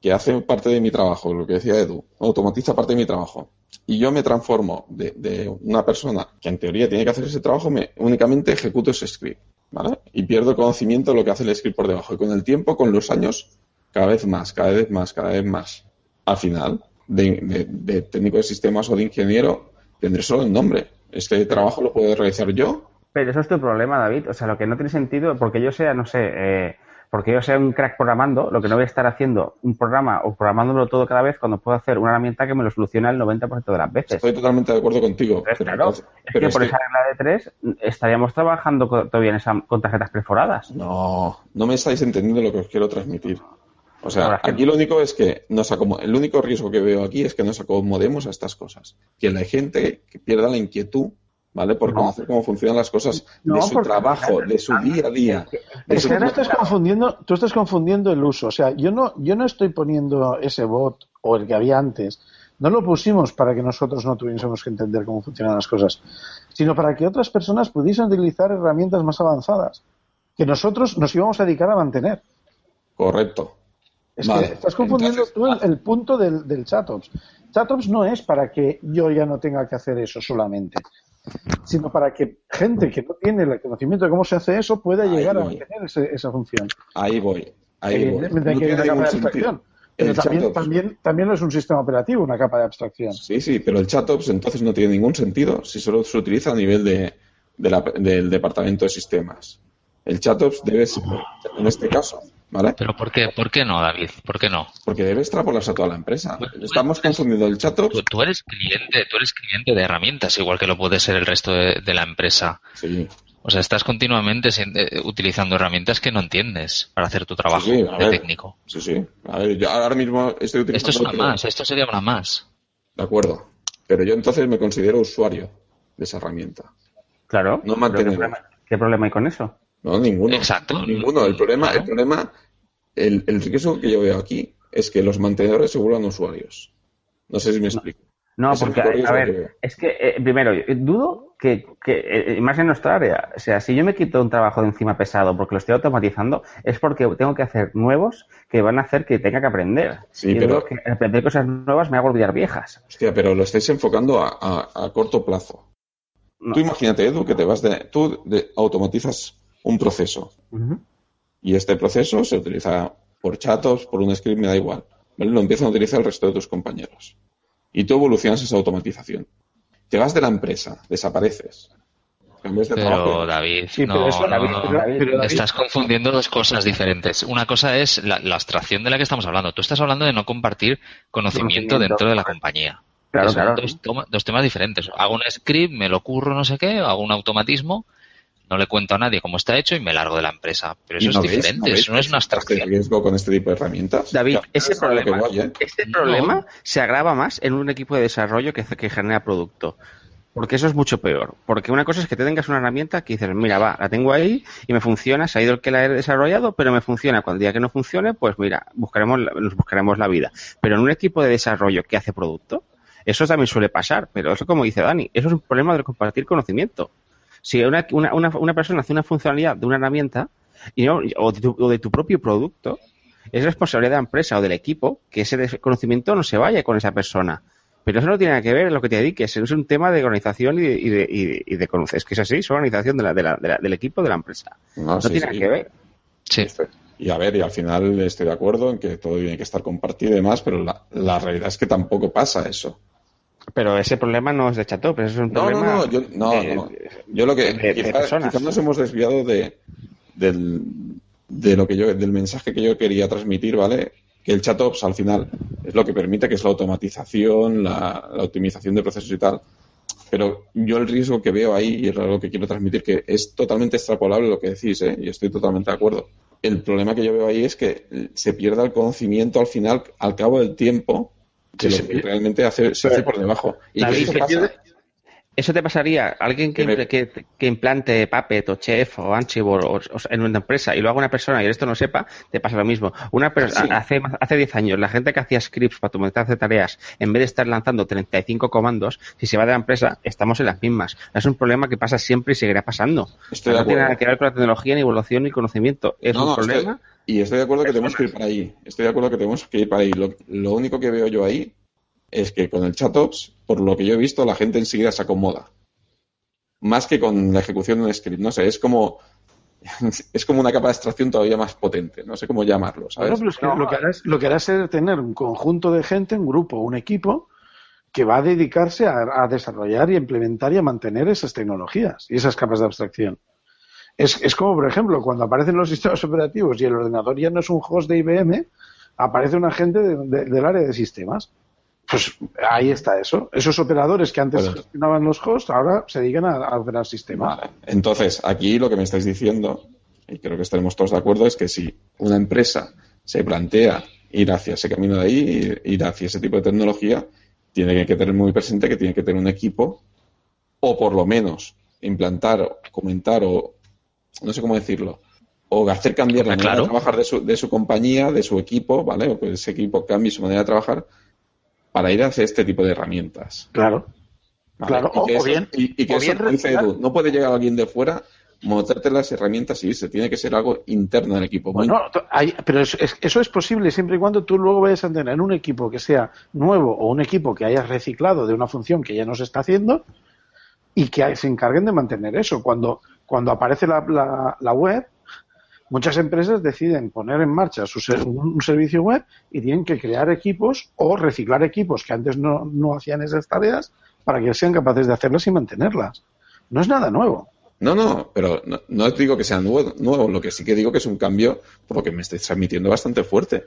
que hace parte de mi trabajo, lo que decía Edu, automatiza parte de mi trabajo. Y yo me transformo de, una persona que en teoría tiene que hacer ese trabajo, me únicamente ejecuto ese script, ¿vale? Y pierdo conocimiento de lo que hace el script por debajo. Y con el tiempo, con los años, cada vez más, cada vez más, cada vez más. Al final, de- de técnico de sistemas o de ingeniero, tendré solo el nombre. Este trabajo lo puedo realizar yo. Pero eso es tu problema, David. O sea, lo que no tiene sentido, porque yo sea, no sé, eh, porque yo sea un crack programando, lo que no voy a estar haciendo un programa o programándolo todo cada vez cuando puedo hacer una herramienta que me lo soluciona el 90% de las veces. Estoy totalmente de acuerdo contigo. Pero- claro, es pero que es por que- esa regla de tres estaríamos trabajando todavía en esa, con tarjetas perforadas. No, no me estáis entendiendo lo que os quiero transmitir. O sea, aquí lo único es que nos el único riesgo que veo aquí es que nos acomodemos a estas cosas. Que la gente que pierda la inquietud, ¿vale? Por No. conocer cómo funcionan las cosas No, de su trabajo, de su día a día. de Es su- que ahora estás confundiendo, tú estás confundiendo el uso. O sea, yo no, yo no estoy poniendo ese bot o el que había antes. No lo pusimos para que nosotros no tuviésemos que entender cómo funcionan las cosas, sino para que otras personas pudiesen utilizar herramientas más avanzadas que nosotros nos íbamos a dedicar a mantener. Correcto. Es Vale, que estás confundiendo entonces- tú el, el punto del, del ChatOps. ChatOps no es para que yo ya no tenga que hacer eso solamente, sino para que gente que no tiene el conocimiento de cómo se hace eso pueda Ahí llegar a mantener ese- esa función. Ahí voy. Ahí voy. No que tiene ningún capa de sentido. abstracción. Pero también, también, también no es un sistema operativo, una capa de abstracción. Sí, sí, pero el ChatOps entonces no tiene ningún sentido si solo se utiliza a nivel de, de la- del departamento de sistemas. El ChatOps debe ser, en este caso, ¿vale? Pero ¿por qué, ¿por qué no, David? ¿Por qué no? Porque debe extrapolarse a toda la empresa. Pues, Estamos pues, confundiendo el ChatOps. Tú, tú eres cliente, tú eres cliente de herramientas, igual que lo puede ser el resto de, de la empresa. Sí, O sea, estás continuamente eh, utilizando herramientas que no entiendes para hacer tu trabajo Sí, sí, a de ver. técnico. sí, sí. A ver, yo ahora mismo estoy utilizando. Esto es una otro- más, esto sería una más. De acuerdo. Pero yo entonces me considero usuario de esa herramienta. Claro. No pero mantener. ¿Qué problema, qué problema hay con eso? No, ninguno. Exacto. Ninguno. El problema, el problema, el, el riesgo que yo veo aquí es que los mantenedores se vuelvan usuarios. No sé si me explico. No, Es porque, a que ver, es que, eh, primero, yo dudo que, que, eh, más en nuestra área, o sea, si yo me quito un trabajo de encima pesado porque lo estoy automatizando, es porque tengo que hacer nuevos que van a hacer que tenga que aprender. Sí, y pero- que aprender cosas nuevas me haga olvidar viejas. Hostia, pero lo estáis enfocando a, a- a corto plazo. No. Tú imagínate, Edu, que te vas de, tú de- automatizas un proceso y este proceso se utiliza por chatos, por un script, me da igual. ¿vale? Lo empiezan a utilizar el resto de tus compañeros. Y tú evolucionas esa automatización. Te vas de la empresa, desapareces. Cambias de Pero trabajo. David, Sí, no, pero eso, no, David, no. Estás confundiendo dos cosas diferentes. Una cosa es la, la abstracción de la que estamos hablando. Tú estás hablando de no compartir conocimiento, Conocimiento. dentro de la compañía. Claro, Que son claro. Dos, toma- dos temas diferentes. Hago un script, me lo curro, no sé qué, hago un automatismo, no le cuento a nadie cómo está hecho y me largo de la empresa. Pero ¿Y eso no es diferente, veis eso no es una abstracción. riesgo con este tipo de herramientas? David, Ya, ese problema, voy, ¿eh? este No. problema se agrava más en un equipo de desarrollo que, que genera producto. Porque eso es mucho peor. Porque una cosa es que te tengas una herramienta que dices, mira, va, la tengo ahí y me funciona, se ha ido el que la he desarrollado, pero me funciona. Cuando el día que no funcione, pues mira, buscaremos, la- nos buscaremos la vida. Pero en un equipo de desarrollo que hace producto, eso también suele pasar. Pero eso, como dice Dani, eso es un problema de compartir conocimiento. Si una, una, una, una persona hace una funcionalidad de una herramienta y no- o, de tu, o de tu propio producto, Es responsabilidad de la empresa o del equipo que ese conocimiento no se vaya con esa persona. Pero eso no tiene nada que ver en lo que te dediques. Es un tema de organización y de, y de, y de, Es que es así, es organización de la, de la, del equipo de la empresa. No, tiene nada que ver. Sí. Y a ver, y al final estoy de acuerdo en que todo tiene que estar compartido y demás, pero la, la realidad es que tampoco pasa eso. Pero ese problema no es de Chatop, es un problema. No, no, yo, no, no. yo lo que. quizás nos hemos desviado de, del, de lo que yo, del mensaje que yo quería transmitir, ¿vale? Que el Chatops al final es lo que permite, que es la automatización, la, la optimización de procesos y tal. Pero yo el riesgo que veo ahí, y es lo que quiero transmitir, que es totalmente extrapolable lo que decís, ¿eh? y estoy totalmente de acuerdo. El problema que yo veo ahí es que se pierda el conocimiento al final, al cabo del tiempo, que realmente hace, se hace por debajo. ¿Y eso, pasa? Eso te pasaría alguien que, que, implante Puppet o Chef o Ansible o, en una empresa y lo haga una persona y esto no sepa, te pasa lo mismo. Una persona hace hace 10 años la gente que hacía scripts para automatizar tareas, en vez de estar lanzando 35 comandos, si se va de la empresa, estamos en las mismas. Es un problema que pasa siempre y seguirá pasando. no tiene nada que ver con la tecnología, ni evolución, ni conocimiento. Es un problema. Y estoy de acuerdo que tenemos que ir para ahí. Estoy de acuerdo que tenemos que ir para ahí. Lo, único que veo yo ahí es que con el ChatOps, por lo que yo he visto, la gente enseguida se acomoda. Más que con la ejecución de un script. No sé, es como [LAUGHS] es como una capa de abstracción todavía más potente. No sé cómo llamarlo, ¿sabes? lo, que hará es, lo que hará es tener un conjunto de gente, un grupo, un equipo que va a dedicarse a, a desarrollar y implementar y a mantener esas tecnologías y esas capas de abstracción. Es, es como, por ejemplo, cuando aparecen los [LAUGHS] sistemas operativos y el ordenador ya no es un host de IBM, aparece un agente del área de sistemas. Pues ahí está eso. Esos operadores que antes gestionaban los hosts ahora se dedican a, operar sistemas. Entonces, aquí lo que me estáis diciendo, y creo que estaremos todos de acuerdo, es que si una empresa se plantea ir hacia ese camino de ahí, ir hacia ese tipo de tecnología, tiene que tener muy presente que tiene que tener un equipo, o por lo menos implantar, comentar o no sé cómo decirlo, o hacer cambiar la manera de trabajar de su, de su compañía, de su equipo, ¿vale? O que ese equipo cambie su manera de trabajar para ir hacia este tipo de herramientas. Claro. Claro, y que o, bien, y, que eso, Edu, no puede llegar alguien de fuera, mostrarte las herramientas y irse, tiene que ser algo interno del equipo. Bueno, pero eso es, eso es, posible siempre y cuando tú luego vayas a tener un equipo que sea nuevo o un equipo que hayas reciclado de una función que ya no se está haciendo y que se encarguen de mantener eso. Cuando, cuando aparece la, la, web, muchas empresas deciden poner en marcha su un servicio web y tienen que crear equipos o reciclar equipos que antes no, no hacían esas tareas para que sean capaces de hacerlas y mantenerlas. No es nada nuevo. No, no, pero no, no digo que sea nuevo, nuevo, lo que sí que digo que es un cambio, por lo que me estáis transmitiendo, bastante fuerte.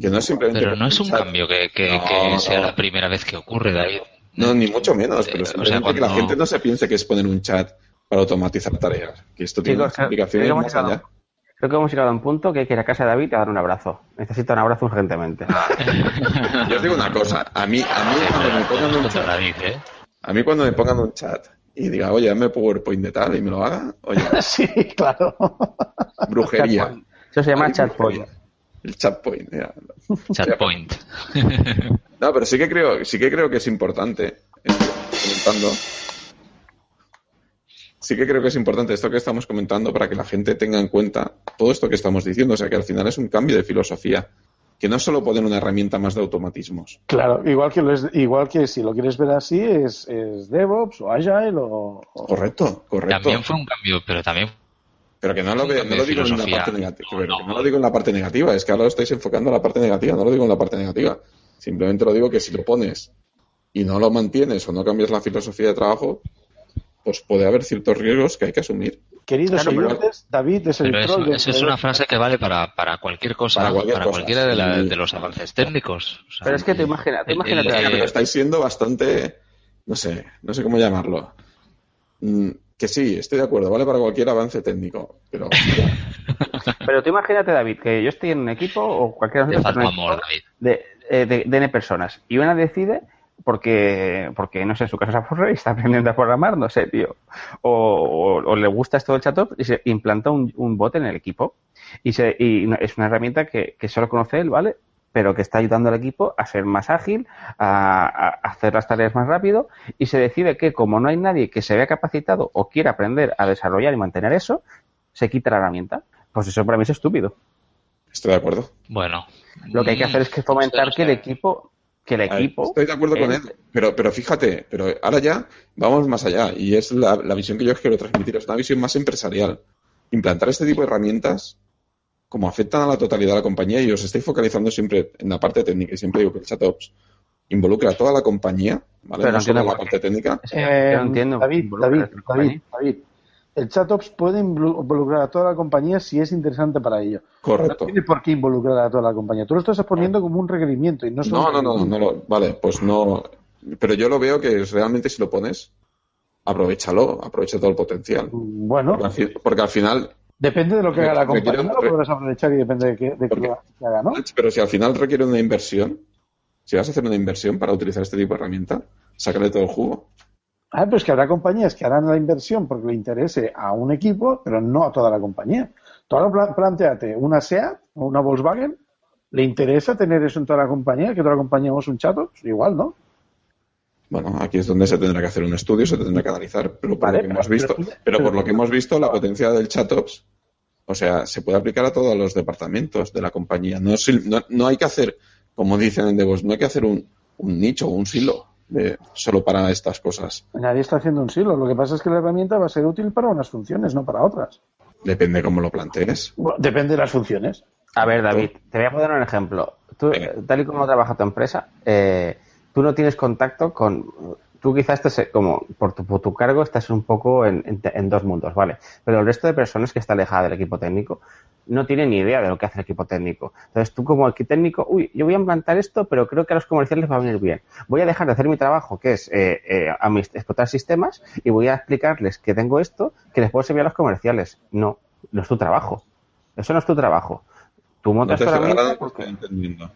Que no es simplemente pero no es un cambio que, que, sea la primera vez que ocurre, David. No, ni mucho menos, pero eh, que la gente no se piense que es poner un chat para automatizar tareas. Que esto tiene implicaciones más allá. Creo que hemos llegado a un punto que hay que ir a casa de David a dar un abrazo. Necesito un abrazo urgentemente. [LAUGHS] Yo os digo una cosa. A mí, a mí cuando me pongan un chat, ¿eh? a mí cuando me pongan un chat y diga, oye, dame PowerPoint de tal y me lo haga, oye. [LAUGHS] sí, claro. Brujería. Eso se llama chatpoint. El chatpoint, ya. Chatpoint. [LAUGHS] no, pero sí que creo, sí que creo que es importante. Estoy comentando sí que creo que es importante esto que estamos comentando para que la gente tenga en cuenta todo esto que estamos diciendo. O sea, que al final es un cambio de filosofía. Que no solo poner una herramienta más de automatismos. Claro, igual que, igual que si lo quieres ver así, es, DevOps o Agile o, Correcto, correcto. También fue un cambio, pero también pero que no lo, no lo digo en la parte negativa. No, no, lo digo en la parte negativa. Es que ahora lo estáis enfocando en la parte negativa. No lo digo en la parte negativa. Simplemente lo digo que si lo pones y no lo mantienes o no cambias la filosofía de trabajo, pues puede haber ciertos riesgos que hay que asumir. Queridos oyentes, David es el eso, eso es una frase que vale para, para cualquier cosa, para, cualquiera de, los avances técnicos. pero es que te imaginas, te pero estáis siendo bastante, no sé, no sé cómo llamarlo. Mm, que sí, estoy de acuerdo, vale para cualquier avance técnico, pero... [LAUGHS] pero tú imagínate, David, que yo estoy en un equipo o cualquier de, de, de, de, N personas y una decide porque, porque no sé, su caso se aburre y está aprendiendo a programar, no sé, tío. O, o, le gusta esto del chatop y se implanta un, un, bot en el equipo. Y, se, y es una herramienta que, que solo conoce él, ¿vale? Pero que está ayudando al equipo a ser más ágil, a, a, hacer las tareas más rápido y se decide que como no hay nadie que se vea capacitado o quiera aprender a desarrollar y mantener eso, se quita la herramienta. Pues eso para mí es estúpido. Estoy de acuerdo. Bueno. Lo que hay que hacer es que fomentar que el equipo que el equipo. Estoy de acuerdo con él, pero, pero fíjate, pero ahora ya vamos más allá y es la, la visión que yo quiero transmitir, es una visión más empresarial. Implantar este tipo de herramientas como afectan a la totalidad de la compañía y os estáis focalizando siempre en la parte técnica y siempre digo que el ChatOps involucra a toda la compañía, ¿vale? Pero no no solo la parte técnica. Eh, no entiendo. David, David. David, David. El ChatOps puede involu- involucrar a toda la compañía si es interesante para ello. Correcto. No tiene por qué involucrar a toda la compañía. Tú lo estás poniendo como un requerimiento y no solo No, no, no, no, lo- vale, pues no. Pero yo lo veo que es realmente si lo pones, aprovechalo, aprovecha todo el potencial. Bueno, Porque al, fi- porque al final, depende de lo que haga la compañía, lo podrás aprovechar y depende de qué, de qué Porque- que haga, ¿no? pero si al final requiere una inversión, si vas a hacer una inversión para utilizar este tipo de herramienta, sácale todo el jugo. Ah, pues que habrá compañías que harán la inversión porque le interese a un equipo, pero no a toda la compañía. Tú ahora pla- planteate una SEAT o una Volkswagen, ¿le interesa tener eso en toda la compañía? ¿Que toda la compañía es un chato? Pues igual, ¿no? Bueno, aquí es donde se tendrá que hacer un estudio, se tendrá que analizar, pero por Vale, lo que pero- hemos visto, pero- pero por lo que hemos visto, la potencia del ChatOps, o sea, se puede aplicar a todos los departamentos de la compañía. No, es- no, no hay que hacer, como dicen en Devos, no hay que hacer un, un nicho, un silo solo para estas cosas. Nadie está haciendo un silo. Lo que pasa es que la herramienta va a ser útil para unas funciones, no para otras. Depende cómo lo plantees. Bueno, depende de las funciones. A ver, David, te voy a poner un ejemplo. Tú, Venga. tal y como trabaja tu empresa, eh, tú no tienes contacto con. Tú quizás estés eh, como por tu, por tu cargo estás un poco en, en- en dos mundos, ¿vale? Pero el resto de personas que está alejada del equipo técnico no tienen ni idea de lo que hace el equipo técnico. Entonces tú como equipo técnico, uy, yo voy a implantar esto, pero creo que a los comerciales les va a venir bien. Voy a dejar de hacer mi trabajo, que es eh, eh, a mis- explotar sistemas, y voy a explicarles que tengo esto, que les puedo servir a los comerciales. No, no es tu trabajo. Eso no es tu trabajo. Tú montas no te porque- entendiendo.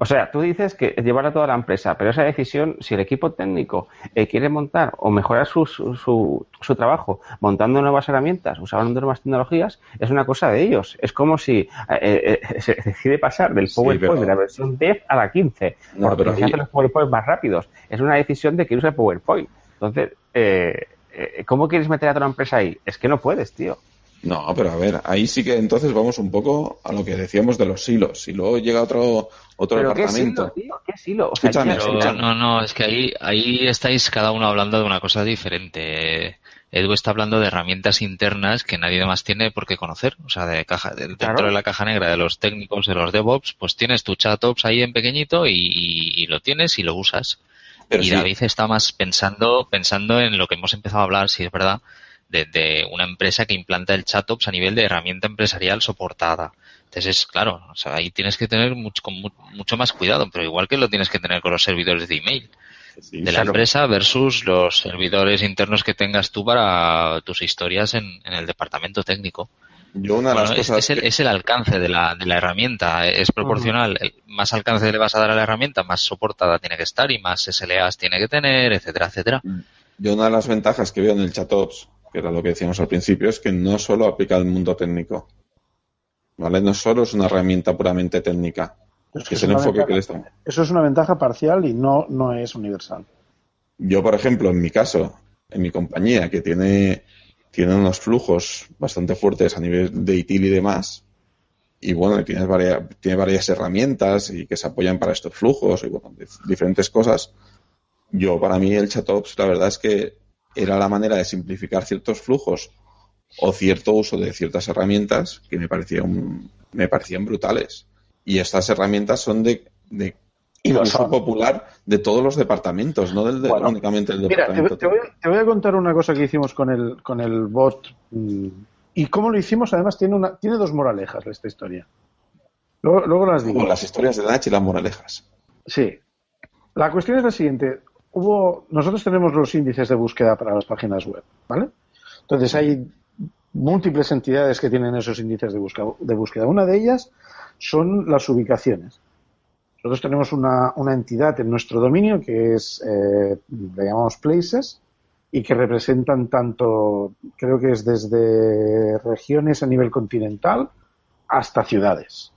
O sea, tú dices que llevar a toda la empresa, pero esa decisión, si el equipo técnico eh, quiere montar o mejorar su, su, su- su trabajo montando nuevas herramientas, usando nuevas tecnologías, es una cosa de ellos. Es como si eh, eh, se decide pasar del Sí, PowerPoint pero- de la versión 10 a la 15, No, porque pero se ahí- hacen los PowerPoint más rápidos. Es una decisión de que usa el PowerPoint. Entonces, eh, eh, ¿cómo quieres meter a toda la empresa ahí? Es que no puedes, tío. No, pero a ver, ahí sí que entonces vamos un poco a lo que decíamos de los silos. Si luego llega otro, otro ¿Pero qué departamento. silo, tío? ¿Qué silo? O sea, Escúchame, ya- Pero escúchame. no, no, es que ahí, ahí estáis cada uno hablando de una cosa diferente. Edu está hablando de herramientas internas que nadie más tiene por qué conocer. O sea, de caja, de- dentro de la caja negra de los técnicos, de los DevOps, pues tienes tu ChatOps ahí en pequeñito y, y- y lo tienes y lo usas. Pero y sí, David está más pensando, pensando en lo que hemos empezado a hablar, si es verdad, de, de una empresa que implanta el ChatOps a nivel de herramienta empresarial soportada. Entonces, es claro, o sea, ahí tienes que tener mucho, con mu- mucho más cuidado, pero igual que lo tienes que tener con los servidores de email sí, de la Claro. empresa versus los servidores internos que tengas tú para tus historias en, en el departamento técnico. yo una de Bueno, las es, cosas es el, que- es el alcance de la, de la herramienta, es proporcional. El más alcance le vas a dar a la herramienta, más soportada tiene que estar y más SLAs tiene que tener, etcétera, etcétera. Yo una de las ventajas que veo en el ChatOps, que era lo que decíamos al principio, es que no solo aplica al mundo técnico. ¿Vale? No solo es una herramienta puramente técnica. Es Que es es el una enfoque que ventaja- le estamos. Eso es una ventaja parcial y no, no es universal. Yo, por ejemplo, en mi caso, en mi compañía, que tiene, tiene unos flujos bastante fuertes a nivel de ITIL y demás, y bueno, tiene varias, tiene varias herramientas y que se apoyan para estos flujos y bueno, dif- diferentes cosas. Yo, para mí, el ChatOps, la verdad es que era la manera de simplificar ciertos flujos o cierto uso de ciertas herramientas que me parecían, me parecían brutales. Y estas herramientas son de, de Y lo uso son. popular de todos los departamentos, no del de- Bueno, únicamente del Mira, te, departamento. te voy, a- te voy a contar una cosa que hicimos con el, con el bot. Y cómo lo hicimos, además, tiene, una, tiene dos moralejas esta historia. Luego, luego las digo. Como las historias de Nach y las moralejas. Sí. La cuestión es la siguiente. Hubo, nosotros tenemos los índices de búsqueda para las páginas web, ¿vale? Entonces hay múltiples entidades que tienen esos índices de búsqueda. De búsqueda. Una de ellas son las ubicaciones. Nosotros tenemos una, una entidad en nuestro dominio que es, eh, le llamamos Places, y que representan tanto, creo que es desde regiones a nivel continental hasta ciudades,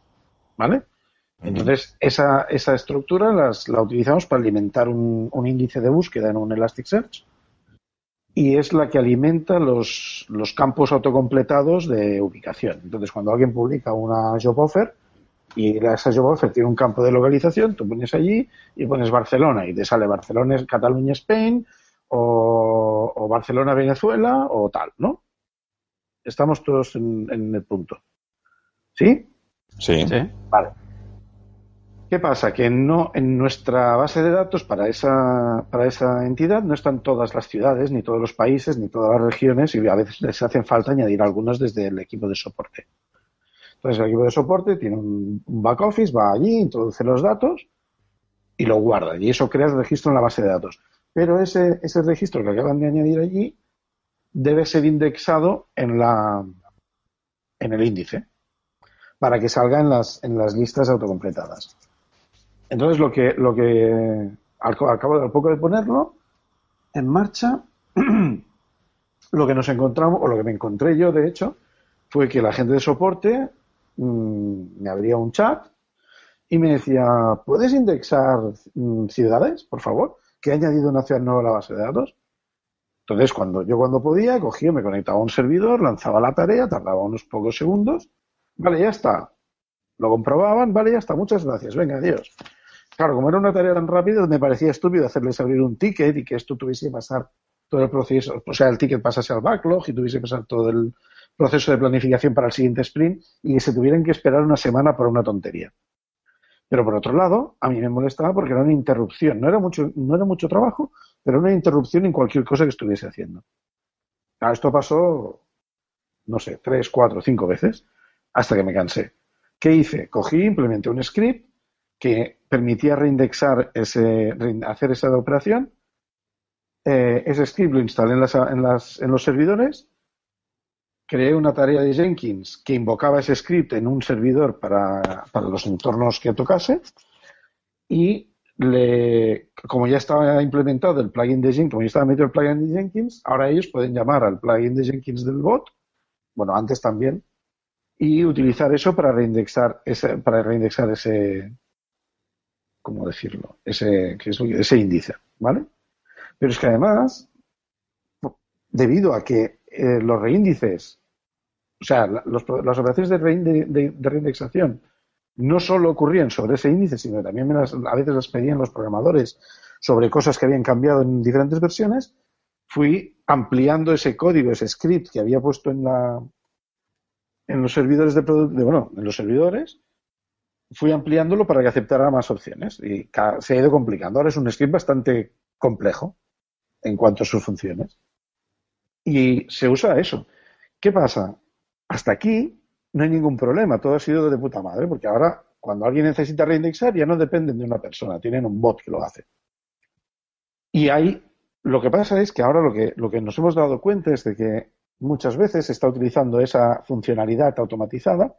¿vale? Entonces, esa, esa estructura las, la utilizamos para alimentar un, un índice de búsqueda en un Elasticsearch y es la que alimenta los, los campos autocompletados de ubicación. Entonces, cuando alguien publica una job offer y esa job offer tiene un campo de localización, tú pones allí y pones Barcelona y te sale Barcelona, Cataluña, Spain o, o Barcelona, Venezuela o tal, ¿no? Estamos todos en, en el punto. ¿Sí? Sí. Sí. Vale. ¿Qué pasa? Que no en nuestra base de datos para esa, para esa entidad no están todas las ciudades, ni todos los países, ni todas las regiones, y a veces les hacen falta añadir algunos desde el equipo de soporte. Entonces el equipo de soporte tiene un, back office, va allí, introduce los datos y lo guarda. Y eso crea el registro en la base de datos. Pero ese, ese registro que acaban de añadir allí debe ser indexado en la en el índice para que salga en las, en las listas autocompletadas. Entonces, lo que, lo que al, de poco de ponerlo en marcha, [CLEARS THROAT] lo que nos encontramos, o lo que me encontré yo, de hecho, fue que la gente de soporte mm, me abría un chat y me decía, ¿puedes indexar mm, ciudades, por favor? Que he añadido una ciudad nueva a la base de datos. Entonces, cuando yo cuando podía, cogía, me conectaba a un servidor, lanzaba la tarea, tardaba unos pocos segundos. Vale, ya está. Lo comprobaban, vale, ya está, muchas gracias, venga, adiós. Claro, como era una tarea tan rápida, me parecía estúpido hacerles abrir un ticket y que esto tuviese que pasar todo el proceso, o sea, el ticket pasase al backlog y tuviese que pasar todo el proceso de planificación para el siguiente sprint y que se tuvieran que esperar una semana por una tontería. Pero por otro lado, a mí me molestaba porque era una interrupción. No era mucho, no era mucho trabajo, pero una interrupción en cualquier cosa que estuviese haciendo. Claro, esto pasó, no sé, tres, cuatro, cinco veces, hasta que me cansé. ¿Qué hice? Cogí, implementé un script que permitía reindexar ese, hacer esa operación. Eh, ese script lo instalé en, las, en, las, en los servidores. Creé una tarea de Jenkins que invocaba ese script en un servidor para, para los entornos que tocase. Y le, como ya estaba implementado el plugin de Jenkins, como ya estaba metido el plugin de Jenkins, ahora ellos pueden llamar al plugin de Jenkins del bot, bueno, antes también, y utilizar eso para reindexar ese, para reindexar ese, ¿cómo decirlo? Ese, ese índice, ¿vale? Pero es que además, debido a que eh, los reíndices, o sea, las operaciones de, reinde- de- de reindexación no solo ocurrían sobre ese índice, sino que también a veces las pedían los programadores sobre cosas que habían cambiado en diferentes versiones, fui ampliando ese código, ese script que había puesto en la en los servidores de producto, bueno, en los servidores, fui ampliándolo para que aceptara más opciones y se ha ido complicando. Ahora es un script bastante complejo en cuanto a sus funciones. Y se usa eso. ¿Qué pasa? Hasta aquí no hay ningún problema, todo ha sido de puta madre, porque ahora cuando alguien necesita reindexar ya no dependen de una persona, tienen un bot que lo hace. Y hay, lo que pasa es que ahora lo que, lo que nos hemos dado cuenta es de que muchas veces se está utilizando esa funcionalidad automatizada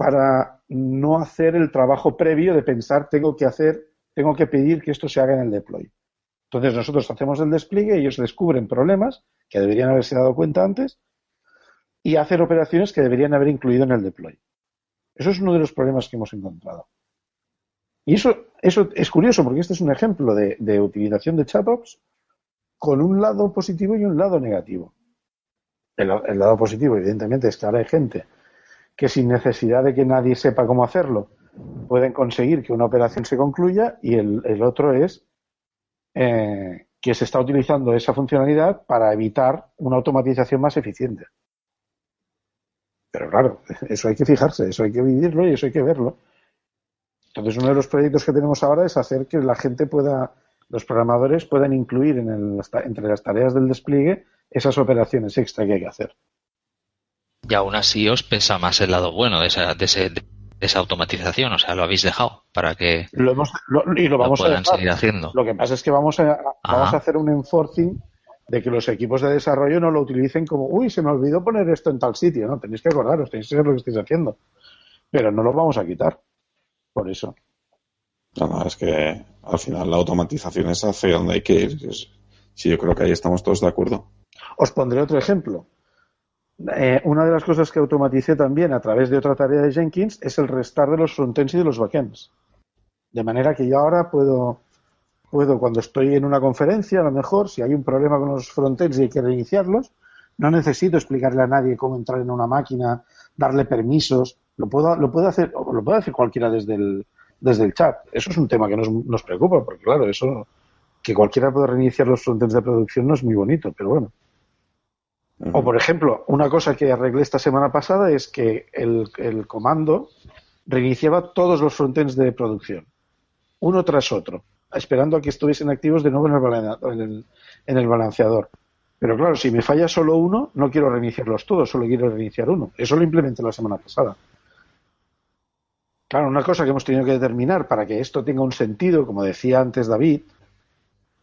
para no hacer el trabajo previo de pensar tengo que hacer, tengo que pedir que esto se haga en el deploy. Entonces nosotros hacemos el despliegue, ellos descubren problemas que deberían haberse dado cuenta antes y hacen operaciones que deberían haber incluido en el deploy. Eso es uno de los problemas que hemos encontrado. Y eso, eso es curioso porque este es un ejemplo de, utilización de chatbots con un lado positivo y un lado negativo. El, el lado positivo, evidentemente, es que ahora hay gente que sin necesidad de que nadie sepa cómo hacerlo, pueden conseguir que una operación se concluya y el, otro es eh, que se está utilizando esa funcionalidad para evitar una automatización más eficiente. Pero claro, [LAUGHS] eso hay que fijarse, eso hay que vivirlo y eso hay que verlo. Entonces, uno de los proyectos que tenemos ahora es hacer que la gente pueda, los programadores puedan incluir en el, entre las tareas del despliegue esas operaciones extra que hay que hacer. Y aún así os pesa más el lado bueno de esa, de ese, de esa automatización, o sea, lo habéis dejado para que Lo hemos, lo, y lo vamos a puedan dejar. seguir haciendo. Lo que pasa es que vamos a, vamos a hacer un enforcing de que los equipos de desarrollo no lo utilicen como, uy, se me olvidó poner esto en tal sitio. No, tenéis que acordaros, tenéis que saber lo que estáis haciendo. Pero no lo vamos a quitar. Por eso. No, no, es que al final la automatización es hacia donde hay que ir. Es- Sí, yo creo que ahí estamos todos de acuerdo. Os pondré otro ejemplo. Eh, una de las cosas que automaticé también a través de otra tarea de Jenkins es el restar de los frontends y de los backends. De manera que yo ahora puedo puedo, cuando estoy en una conferencia, a lo mejor, si hay un problema con los frontends y hay que reiniciarlos, no necesito explicarle a nadie cómo entrar en una máquina, darle permisos, lo puedo, lo puede hacer, lo puede hacer cualquiera desde el, desde el chat. Eso es un tema que nos, nos preocupa, porque claro, eso, que cualquiera pueda reiniciar los frontends de producción no es muy bonito, pero bueno. O, por ejemplo, una cosa que arreglé esta semana pasada es que el, el comando reiniciaba todos los frontends de producción, uno tras otro, esperando a que estuviesen activos de nuevo en el, balane- en el- en el balanceador. Pero claro, si me falla solo uno, no quiero reiniciarlos todos, solo quiero reiniciar uno. Eso lo implementé la semana pasada. Claro, una cosa que hemos tenido que determinar para que esto tenga un sentido, como decía antes David,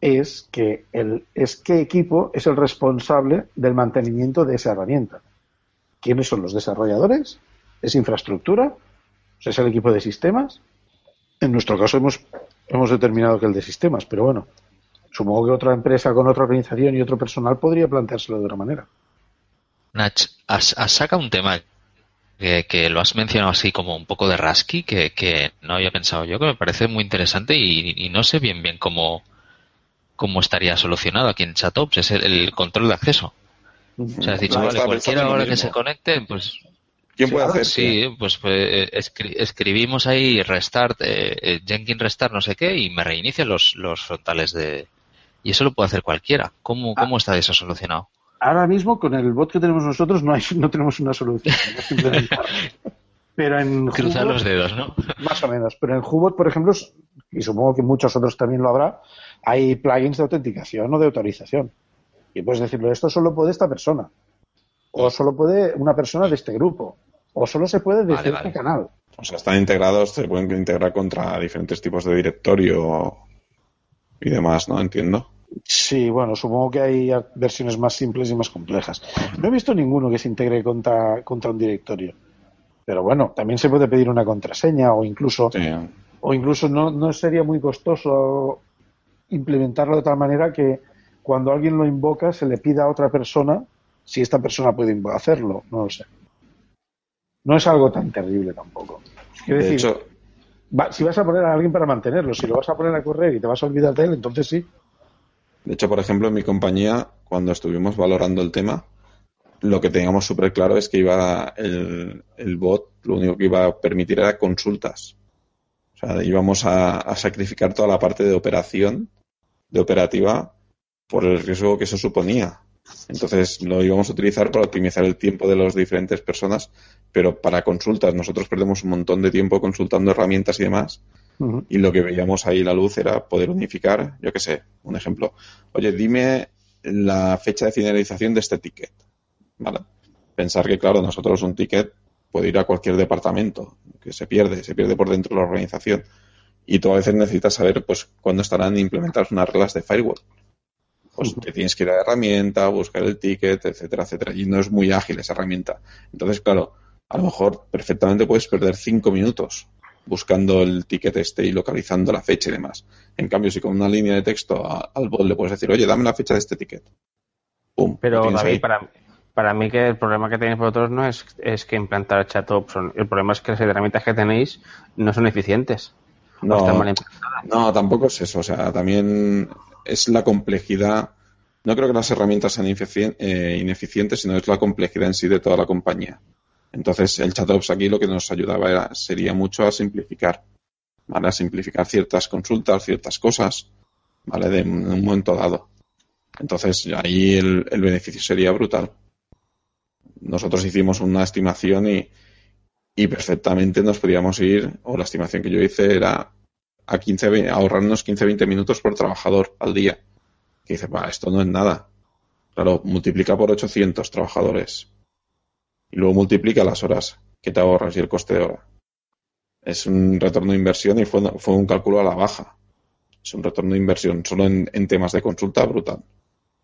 es que el, es qué equipo es el responsable del mantenimiento de esa herramienta. ¿Quiénes son los desarrolladores? ¿Es infraestructura? ¿Es el equipo de sistemas? En nuestro caso hemos, hemos determinado que el de sistemas, pero bueno, supongo que otra empresa con otra organización y otro personal podría planteárselo de otra manera. Nach, has, has sacado un tema que, que lo has mencionado así como un poco de rasky que, que no había pensado yo, que me parece muy interesante y, y no sé bien bien cómo, cómo estaría solucionado aquí en Chatops, es el, el control de acceso. O sea, has dicho, vale, cualquiera ahora que se conecte, pues ¿Quién puede hacer? sí, pues, pues, eh, escri- escribimos ahí restart, eh, eh, Jenkins restart no sé qué y me reinicia los, los frontales de... Y eso lo puede hacer cualquiera. ¿Cómo, Ah. cómo está eso solucionado? Ahora mismo, con el bot que tenemos nosotros, no, hay, [LAUGHS] no tenemos una solución. [LAUGHS] no. Pero en Cruzar los dedos, ¿no? Más o menos. Pero en Hubot, por ejemplo, y supongo que muchos otros también lo habrá, hay plugins de autenticación o de autorización. Y puedes decirlo, esto solo puede esta persona. O solo puede una persona de este grupo. O solo se puede desde Vale, este vale. canal. O sea, están integrados, se pueden integrar contra diferentes tipos de directorio y demás, ¿no? Entiendo. Sí, bueno, supongo que hay versiones más simples y más complejas. No he visto ninguno que se integre contra, contra un directorio. Pero bueno, también se puede pedir una contraseña o incluso Sí. o incluso no, no sería muy costoso implementarlo de tal manera que cuando alguien lo invoca se le pida a otra persona si esta persona puede hacerlo, no lo sé. No es algo tan terrible tampoco. Quiero De decir, hecho, va- si vas a poner a alguien para mantenerlo, si lo vas a poner a correr y te vas a olvidar de él, entonces sí. de hecho, por ejemplo, en mi compañía, cuando estuvimos valorando el tema, lo que teníamos súper claro es que iba el, el bot, lo único que iba a permitir era consultas. O sea, íbamos a, a sacrificar toda la parte de operación, de operativa, por el riesgo que eso suponía. Entonces lo íbamos a utilizar para optimizar el tiempo de las diferentes personas, pero para consultas nosotros perdemos un montón de tiempo consultando herramientas y demás, y lo que veíamos ahí la luz era poder unificar, yo qué sé, un ejemplo. Oye, dime la fecha de finalización de este ticket. ¿Vale? Pensar que, claro, nosotros un ticket puede ir a cualquier departamento, que se pierde, se pierde por dentro de la organización. Y tú a veces necesitas saber, pues, cuándo estarán implementadas unas reglas de firewall. Pues te tienes que ir a la herramienta, buscar el ticket, etcétera, etcétera. Y no es muy ágil esa herramienta. Entonces, claro, a lo mejor perfectamente puedes perder cinco minutos buscando el ticket este y localizando la fecha y demás. En cambio, si con una línea de texto a- al bot le puedes decir, oye, dame la fecha de este ticket. Pum. Pero David, para, para mí que el problema que tenéis vosotros no es, es que implantar ChatOps. El problema es que las herramientas que tenéis no son eficientes. No, mal no, tampoco es eso. O sea, también es la complejidad. No creo que las herramientas sean eh, ineficientes, sino es la complejidad en sí de toda la compañía. Entonces, el ChatOps aquí lo que nos ayudaba era, sería mucho a simplificar, ¿vale? A simplificar ciertas consultas, ciertas cosas, ¿vale? De un un momento dado. Entonces, ahí el, el beneficio sería brutal. Nosotros hicimos una estimación y, y perfectamente nos podíamos ir, o la estimación que yo hice era a 15, ve- ahorrarnos 15-20 minutos por trabajador al día. Que dice, "Bah, esto no es nada. Claro, multiplica por 800 trabajadores. Y luego multiplica las horas que te ahorras y el coste de hora. Es un retorno de inversión y fue, fue un cálculo a la baja. Es un retorno de inversión solo en, en temas de consulta brutal.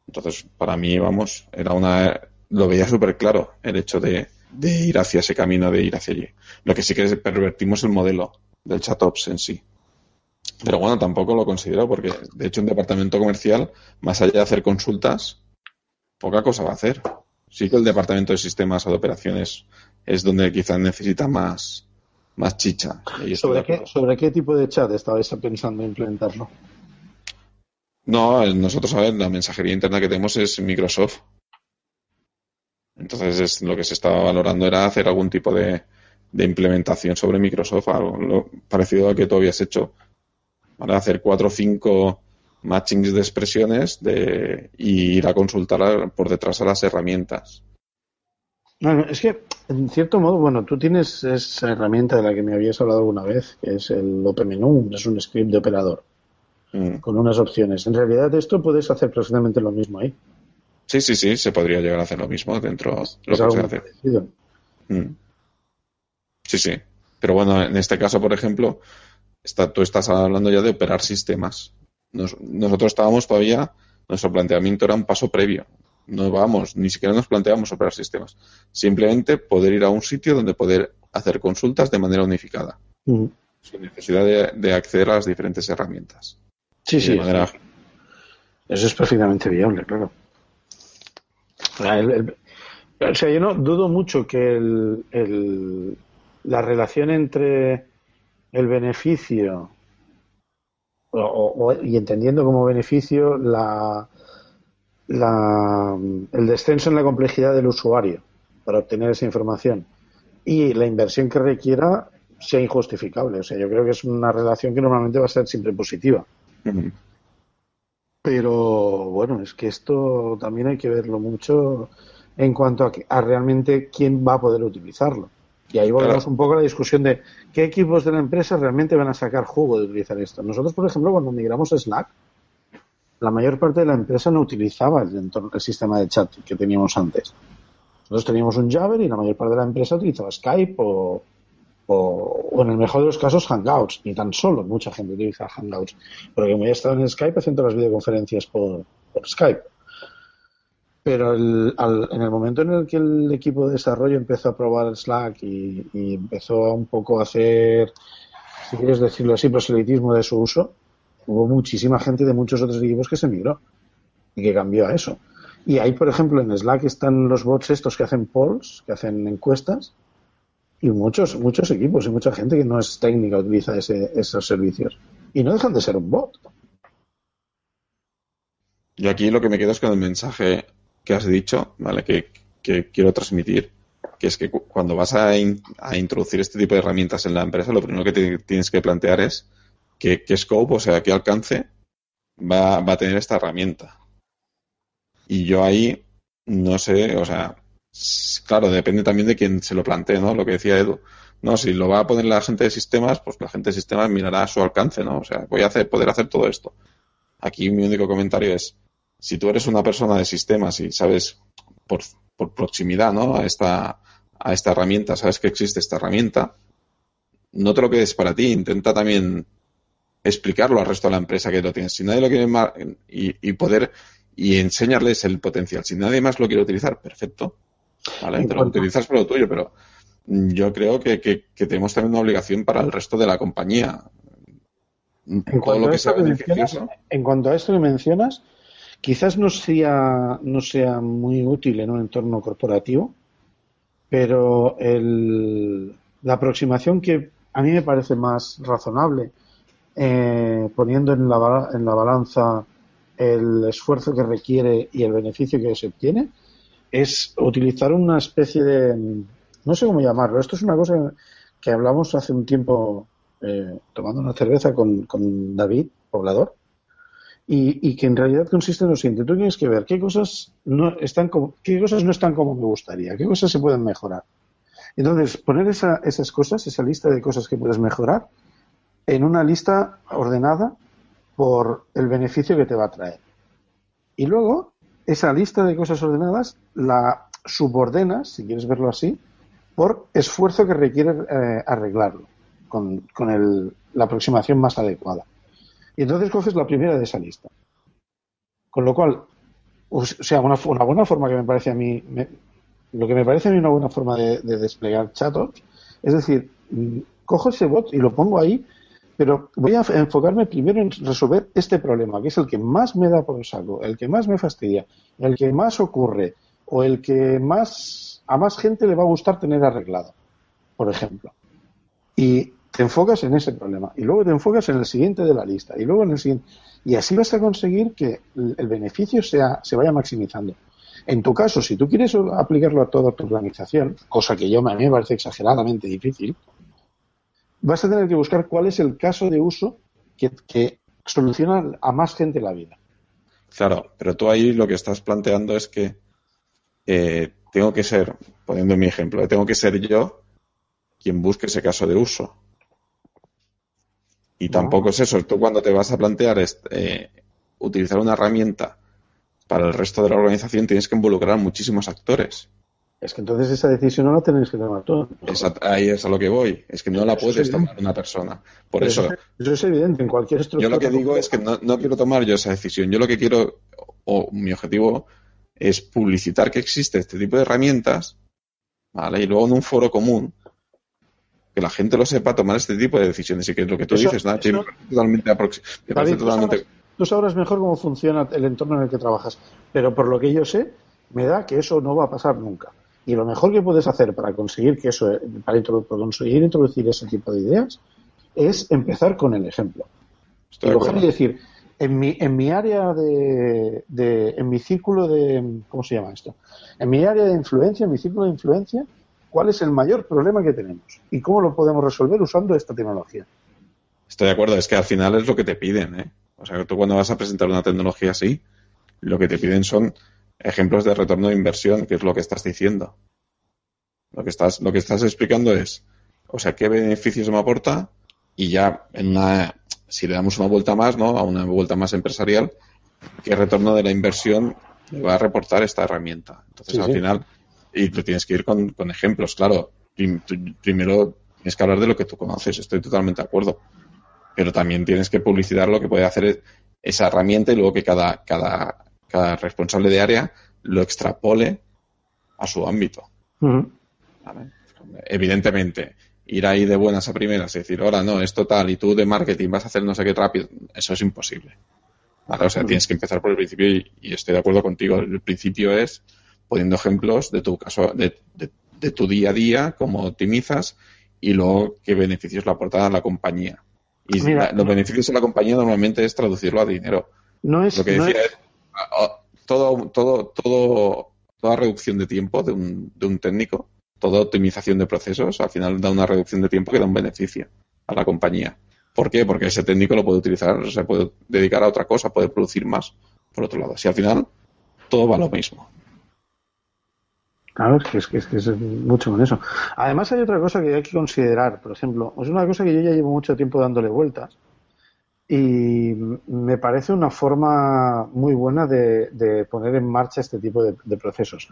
Entonces, para mí, vamos, era una. Lo veía súper claro el hecho de, de ir hacia ese camino, de ir hacia allí. Lo que sí que es pervertimos el modelo del ChatOps en sí. Pero bueno, tampoco lo considero porque, de hecho, un departamento comercial, más allá de hacer consultas, poca cosa va a hacer. Sí que el departamento de sistemas o de operaciones es donde quizás necesita más, más chicha. ¿Sobre qué. ¿Sobre qué tipo de chat estabais pensando implementarlo? No, nosotros, a ver, la mensajería interna que tenemos es Microsoft. Entonces, es, lo que se estaba valorando era hacer algún tipo de, de implementación sobre Microsoft, algo lo- parecido a que tú habías hecho. Para hacer cuatro o cinco matchings de expresiones de, y ir a consultar a- por detrás a las herramientas. No, no, es que, en cierto modo, bueno, tú tienes esa herramienta de la que me habías hablado alguna vez, que es el OpenMenu, es un script de operador Mm. con unas opciones. En realidad, esto puedes hacer perfectamente lo mismo ahí. Sí, sí, sí, se podría llegar a hacer lo mismo dentro de lo que se hace. Mm. Sí, sí. Pero bueno, en este caso, por ejemplo, está, tú estás hablando ya de operar sistemas. Nos- nosotros estábamos todavía, nuestro planteamiento era un paso previo. No vamos, ni siquiera nos planteamos operar sistemas. Simplemente poder ir a un sitio donde poder hacer consultas de manera unificada, Mm. sin necesidad de, de acceder a las diferentes herramientas. Sí, sí. de manera ágil. Eso es perfectamente viable, claro. El- o sea, yo no dudo mucho que el- el- la relación entre el beneficio y entendiendo como beneficio la, la- el descenso en la complejidad del usuario para obtener esa información y la inversión que requiera sea injustificable. O sea, yo creo que es una relación que normalmente va a ser siempre positiva. Pero bueno, es que esto también hay que verlo mucho en cuanto a, que- a realmente quién va a poder utilizarlo. Y ahí volvemos Claro. un poco a la discusión de qué equipos de la empresa realmente van a sacar jugo de utilizar esto. Nosotros, por ejemplo, cuando migramos a Slack, la mayor parte de la empresa no utilizaba el, entorno- el sistema de chat que teníamos antes. Nosotros teníamos un Jabber y la mayor parte de la empresa utilizaba Skype o, o, en el mejor de los casos Hangouts. Ni tan solo mucha gente utiliza Hangouts. Porque como ya estaba en Skype haciendo las videoconferencias por, Skype. Pero el- al- en el momento en el que el equipo de desarrollo empezó a probar Slack y, y empezó a un poco a hacer, si quieres decirlo así, proselitismo de su uso, hubo muchísima gente de muchos otros equipos que se migró y que cambió a eso. Y ahí, por ejemplo, en Slack están los bots estos que hacen polls, que hacen encuestas, y muchos, muchos equipos y mucha gente que no es técnica utiliza ese- esos servicios. Y no dejan de ser un bot. Yo aquí lo que me quedo es con el mensaje que has dicho, ¿vale? Que, que quiero transmitir, que es que cu- cuando vas a, in- a introducir este tipo de herramientas en la empresa, lo primero que tienes que plantear es qué, qué scope, o sea, qué alcance va, va a tener esta herramienta. Y yo ahí no sé, o sea, claro, depende también de quién se lo plantee, ¿no? Lo que decía Edu. No, si lo va a poner la gente de sistemas, pues la gente de sistemas mirará a su alcance, ¿no? O sea, voy a hacer, poder hacer todo esto. Aquí mi único comentario es, si tú eres una persona de sistemas y sabes por, por proximidad ¿no? a, esta, a esta herramienta, sabes que existe esta herramienta, no te lo quedes para ti, intenta también explicarlo al resto de la empresa que lo tienes. Si nadie lo quiere y, y poder y enseñarles el potencial. Si nadie más lo quiere utilizar, perfecto. ¿Vale? Te lo utilizas por lo tuyo, pero yo creo que, que- que tenemos también una obligación para el resto de la compañía. En Todo cuanto, lo a que esto sea beneficioso. en cuanto a esto que mencionas, quizás no sea, no sea muy útil en un entorno corporativo, pero el- la aproximación que a mí me parece más razonable, eh, poniendo en la, en la balanza el esfuerzo que requiere y el beneficio que se obtiene, es utilizar una especie de, no sé cómo llamarlo, esto es una cosa que hablamos hace un tiempo eh, tomando una cerveza con, con David, poblador, y, y que en realidad consiste en lo siguiente, tú tienes que ver qué cosas no están como, qué cosas no están como me gustaría, qué cosas se pueden mejorar. Entonces, poner esa- esas cosas, esa lista de cosas que puedes mejorar, en una lista ordenada por el beneficio que te va a traer. Y luego, esa lista de cosas ordenadas la subordenas, si quieres verlo así, por esfuerzo que requiere eh, arreglarlo, con, con el- la aproximación más adecuada. Y entonces coges la primera de esa lista. Con lo cual, o sea, una, una buena forma que me parece a mí, me- lo que me parece a mí una buena forma de, de desplegar chatos, es decir, mm, cojo ese bot y lo pongo ahí, pero voy a enfocarme primero en resolver este problema, que es el que más me da por el saco, el que más me fastidia, el que más ocurre, o el que más a más gente le va a gustar tener arreglado, por ejemplo. Y te enfocas en ese problema y luego te enfocas en el siguiente de la lista y luego en el siguiente. Y así vas a conseguir que el beneficio sea, se vaya maximizando. En tu caso, si tú quieres aplicarlo a toda tu organización, cosa que yo a mí me parece exageradamente difícil, vas a tener que buscar cuál es el caso de uso que, que soluciona a más gente la vida. Claro, pero tú ahí lo que estás planteando es que eh, tengo que ser, poniendo mi ejemplo, tengo que ser yo quien busque ese caso de uso. Y tampoco es eso. Tú cuando te vas a plantear eh, utilizar una herramienta para el resto de la organización tienes que involucrar a muchísimos actores. Es que entonces esa decisión no la tenéis que tomar tú. ahí es a lo que voy. Es que no la puedes tomar una persona. Por eso. Eso es evidente en cualquier estructura. Yo lo que digo es que no, no, quiero tomar yo esa decisión. Yo lo que quiero, o mi objetivo, es publicitar que existe este tipo de herramientas, ¿vale? Y luego en un foro común, que la gente lo sepa tomar este tipo de decisiones. Y que lo que tú dices, totalmente, totalmente tú sabrás mejor cómo funciona el entorno en el que trabajas, pero por lo que yo sé, me da que eso no va a pasar nunca. Y lo mejor que puedes hacer para conseguir que eso, para, conseguir introducir ese tipo de ideas, es empezar con el ejemplo. y coger y decir, en mi, en mi área de, de, en mi círculo de, ¿cómo se llama esto? En mi área de influencia, en mi círculo de influencia, ¿cuál es el mayor problema que tenemos? ¿Y cómo lo podemos resolver usando esta tecnología? Estoy de acuerdo, es que al final es lo que te piden, ¿eh? O sea, que tú cuando vas a presentar una tecnología así, lo que te piden son ejemplos de retorno de inversión, que es lo que estás diciendo. Lo que estás, lo que estás explicando es, o sea, qué beneficios me aporta y ya en una, si le damos una vuelta más, ¿no? A una vuelta más empresarial, qué retorno de la inversión me va a reportar esta herramienta. Entonces, al final, y tú tienes que ir con, con ejemplos, claro. Primero tienes que hablar de lo que tú conoces, estoy totalmente de acuerdo pero también tienes que publicitar lo que puede hacer esa herramienta y luego que cada, cada, cada responsable de área lo extrapole a su ámbito. Evidentemente, ir ahí de buenas a primeras y decir, ahora no, esto tal, y tú de marketing vas a hacer no sé qué rápido, eso es imposible. O sea, tienes que empezar por el principio y, estoy de acuerdo contigo. El principio es poniendo ejemplos de tu caso, de, de tu día a día, cómo optimizas y luego qué beneficios le aportan a la compañía. Y los beneficios de la compañía normalmente es traducirlo a dinero. No es, Lo que decía es, todo, todo, todo, toda reducción de tiempo de un, de un técnico, toda optimización de procesos, al final da una reducción de tiempo que da un beneficio a la compañía. ¿Por qué? Porque ese técnico lo puede utilizar, se puede dedicar a otra cosa, puede producir más, por otro lado. Si al final todo va lo mismo. Claro, es que es, que, es, mucho con eso. Además hay otra cosa que hay que considerar, por ejemplo, es una cosa que yo ya llevo mucho tiempo dándole vueltas y me parece una forma muy buena de, poner en marcha este tipo de, procesos.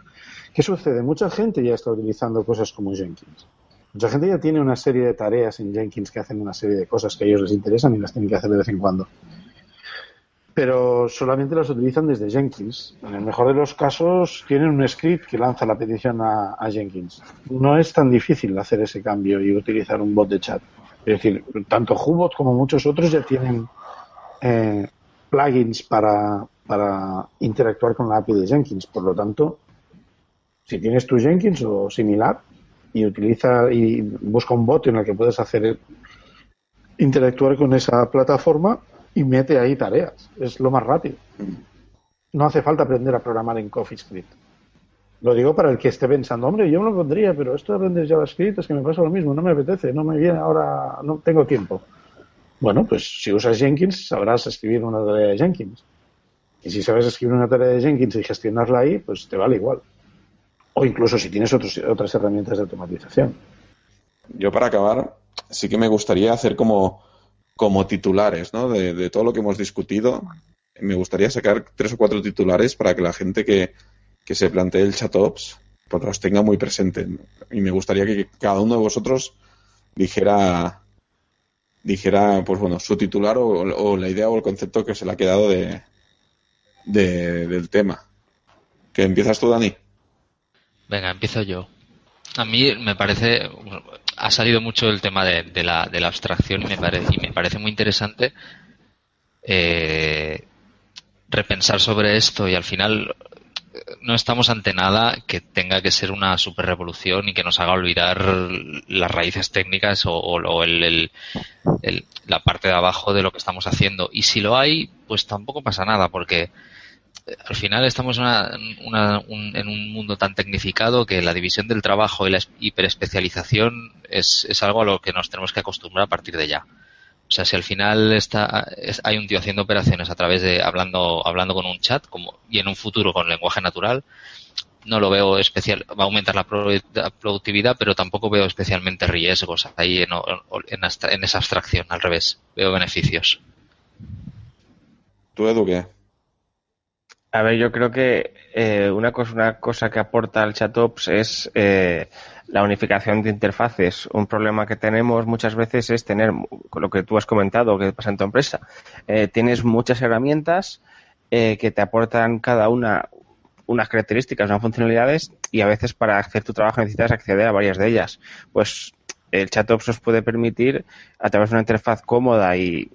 ¿Qué sucede? Mucha gente ya está utilizando cosas como Jenkins. Mucha gente ya tiene una serie de tareas en Jenkins que hacen una serie de cosas que a ellos les interesan y las tienen que hacer de vez en cuando pero solamente las utilizan desde Jenkins. En el mejor de los casos tienen un script que lanza la petición a, Jenkins. No es tan difícil hacer ese cambio y utilizar un bot de chat. Es decir, tanto Hubot como muchos otros ya tienen eh, plugins para, para interactuar con la API de Jenkins. Por lo tanto, si tienes tu Jenkins o similar y utiliza y busca un bot en el que puedes hacer interactuar con esa plataforma, y mete ahí tareas. Es lo más rápido. No hace falta aprender a programar en CoffeeScript. Lo digo para el que esté pensando, hombre, yo me lo pondría, pero esto de aprender JavaScript es que me pasa lo mismo, no me apetece, no me viene ahora, no tengo tiempo. Bueno, pues si usas Jenkins sabrás escribir una tarea de Jenkins. Y si sabes escribir una tarea de Jenkins y gestionarla ahí, pues te vale igual. O incluso si tienes otros, otras herramientas de automatización. Yo para acabar, sí que me gustaría hacer como como titulares, ¿no? De, todo lo que hemos discutido. Me gustaría sacar tres o cuatro titulares para que la gente que, se plantee el ChatOps pues los tenga muy presente. Y me gustaría que cada uno de vosotros dijera, dijera pues bueno, su titular o, la idea o el concepto que se le ha quedado de, del tema. ¿Que empiezas tú, Dani? Venga, empiezo yo. A mí me parece, ha salido mucho el tema de, la, de la, abstracción y me parece, y me parece muy interesante eh, repensar sobre esto y al final no estamos ante nada que tenga que ser una super revolución y que nos haga olvidar las raíces técnicas o, el, la parte de abajo de lo que estamos haciendo. Y si lo hay, pues tampoco pasa nada, porque eh, al final estamos en un mundo tan tecnificado que la división del trabajo y la hiperespecialización es, es algo a lo que nos tenemos que acostumbrar a partir de ya. O sea, si al final está, hay un tío haciendo operaciones a través de hablando, hablando con un chat como, y en un futuro con lenguaje natural, no lo veo especial, va a aumentar la productividad, pero tampoco veo especialmente riesgos ahí en, en, esa abstracción, al revés, veo beneficios. ¿Tú, Edu, qué? A ver, yo creo que eh, una cosa, una cosa que aporta el ChatOps es eh, la unificación de interfaces. Un problema que tenemos muchas veces es tener, lo que tú has comentado, que pasa en tu empresa, eh, tienes muchas herramientas eh, que te aportan cada una unas características, unas funcionalidades y a veces para hacer tu trabajo necesitas acceder a varias de ellas. Pues el ChatOps os puede permitir, a través de una interfaz cómoda y,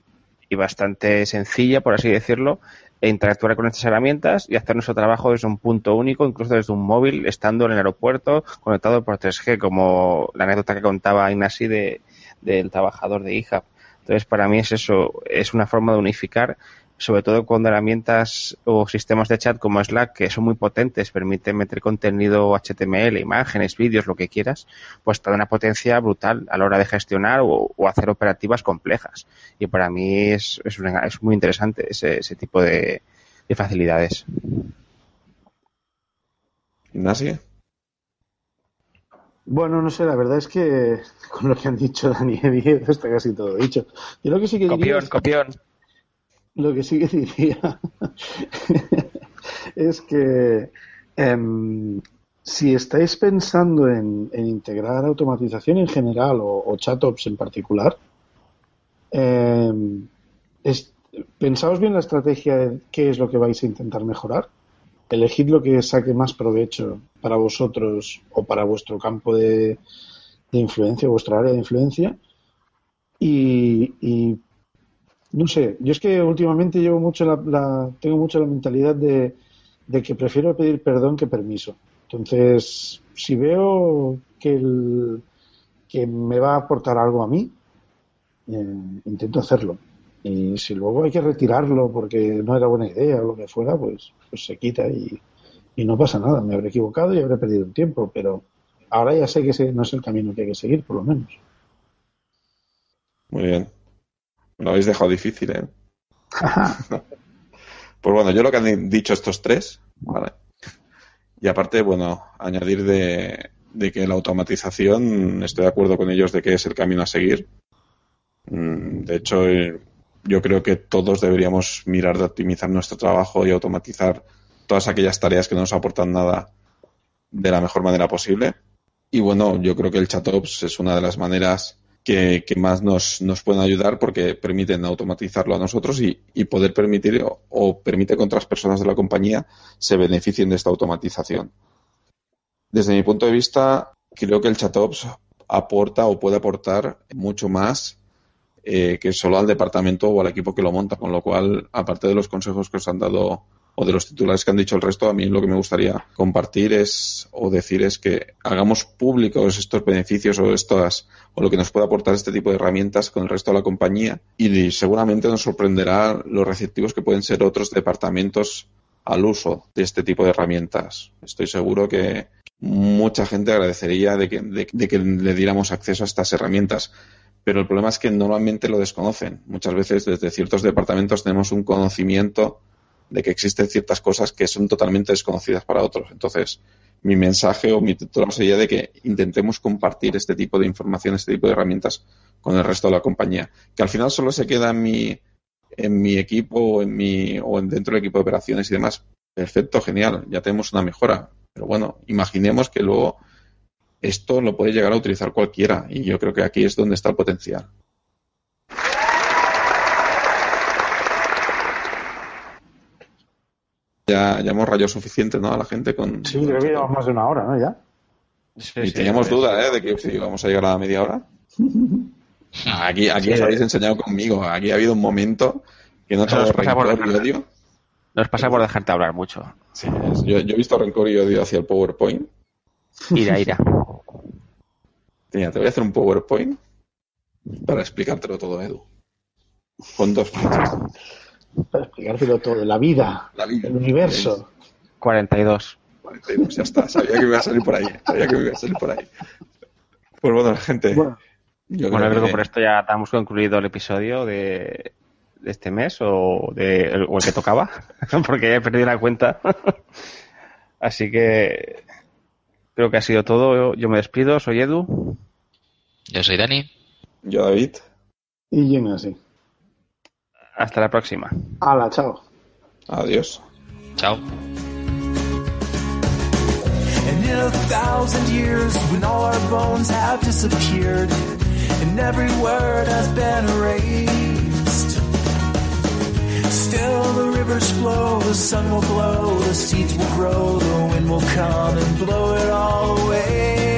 y bastante sencilla, por así decirlo, e interactuar con estas herramientas y hacer nuestro trabajo desde un punto único, incluso desde un móvil, estando en el aeropuerto, conectado por 3G, como la anécdota que contaba Ignasi de, del trabajador de IHAB. Entonces, para mí es eso, es una forma de unificar sobre todo con herramientas o sistemas de chat como Slack, que son muy potentes, permiten meter contenido HTML, imágenes, vídeos, lo que quieras, pues da una potencia brutal a la hora de gestionar o, hacer operativas complejas. Y para mí es, es, es muy interesante ese, ese tipo de, de facilidades. Ignacio. Bueno, no sé, la verdad es que [LAUGHS] con lo que han dicho Dani y está casi todo dicho. Yo lo que sí que copión, copión. Lo que sí que [LAUGHS] diría es que em, si estáis pensando en, integrar automatización en general o, chatops en particular, eh, pensaos bien la estrategia de qué es lo que vais a intentar mejorar. Elegid lo que saque más provecho para vosotros o para vuestro campo de, influencia, vuestra área de influencia. Y no sé, yo es que últimamente llevo mucho la, tengo mucho la mentalidad de, que prefiero pedir perdón que permiso. Entonces, si veo que, el, que me va a aportar algo a mí, eh, intento hacerlo. Y si luego hay que retirarlo porque no era buena idea o lo que fuera, pues, pues se quita y, y no pasa nada. Me habré equivocado y habré perdido un tiempo, pero ahora ya sé que ese no es el camino que hay que seguir, por lo menos. Muy bien. Lo habéis dejado difícil, ¿eh? [LAUGHS] pues bueno, yo lo que han dicho estos tres, ¿vale? Y aparte, bueno, añadir de, que la automatización, estoy de acuerdo con ellos de que es el camino a seguir. Mm, de hecho, yo creo que todos deberíamos mirar de optimizar nuestro trabajo y automatizar todas aquellas tareas que no nos aportan nada de la mejor manera posible. Y bueno, yo creo que el ChatOps es una de las maneras que, más nos, nos, pueden ayudar porque permiten automatizarlo a nosotros y, poder permitir o, permite que otras personas de la compañía se beneficien de esta automatización. Desde mi punto de vista, creo que el ChatOps aporta o puede aportar mucho más eh, que solo al departamento o al equipo que lo monta, con lo cual, aparte de los consejos que os han dado o de los titulares que han dicho el resto, a mí lo que me gustaría compartir es o decir es que hagamos públicos estos beneficios o estas o lo que nos puede aportar este tipo de herramientas con el resto de la compañía y seguramente nos sorprenderá los receptivos que pueden ser otros departamentos al uso de este tipo de herramientas. Estoy seguro que mucha gente agradecería de que, de que le diéramos acceso a estas herramientas pero el problema es que normalmente lo desconocen. Muchas veces desde ciertos departamentos tenemos un conocimiento de que existen ciertas cosas que son totalmente desconocidas para otros. Entonces, mi mensaje o mi titular sería de que intentemos compartir este tipo de información, este tipo de herramientas con el resto de la compañía. Que al final solo se queda en mi, en mi equipo o, en mi, o dentro del equipo de operaciones y demás. Perfecto, genial, ya tenemos una mejora. Pero bueno, imaginemos que luego esto lo puede llegar a utilizar cualquiera y yo creo que aquí es donde está el potencial. Ya, ya hemos rayado suficiente, ¿no? A la gente con. Sí, creo que llevamos más de una hora, ¿no? Ya. y teníamos duda, ¿eh? De que si íbamos a llegar a la media hora. [LAUGHS] Aquí, aquí os habéis enseñado conmigo. Aquí ha habido un momento que no te nos pasa, por, nos pasa por dejarte hablar mucho. Sí, es- yo, yo he visto rencor y odio hacia el PowerPoint. Ira, ira. Mira, te voy a hacer un PowerPoint para explicártelo todo, Edu. Con dos flechas. Para explicártelo todo. La vida, La vida. el universo. 42. 42, ya está. Sabía que me iba a salir por ahí. Sabía que me iba a salir por ahí. Pues bueno, gente. Bueno, yo Bueno, creo que que- por esto ya damos concluido el episodio de, de este mes o, de, o el que tocaba, [LAUGHS] porque he perdido la cuenta. [LAUGHS] Así que creo que ha sido todo. Yo me despido, soy Edu. Yo soy Dani. Yo, David. y Jimmy así. Hasta la próxima. Hala, chao. Adiós. Chao. And in a thousand years, when all our bones have disappeared, and every word has been erased, still the rivers flow, the sun will glow, the seeds will grow, the wind will come and blow it all away.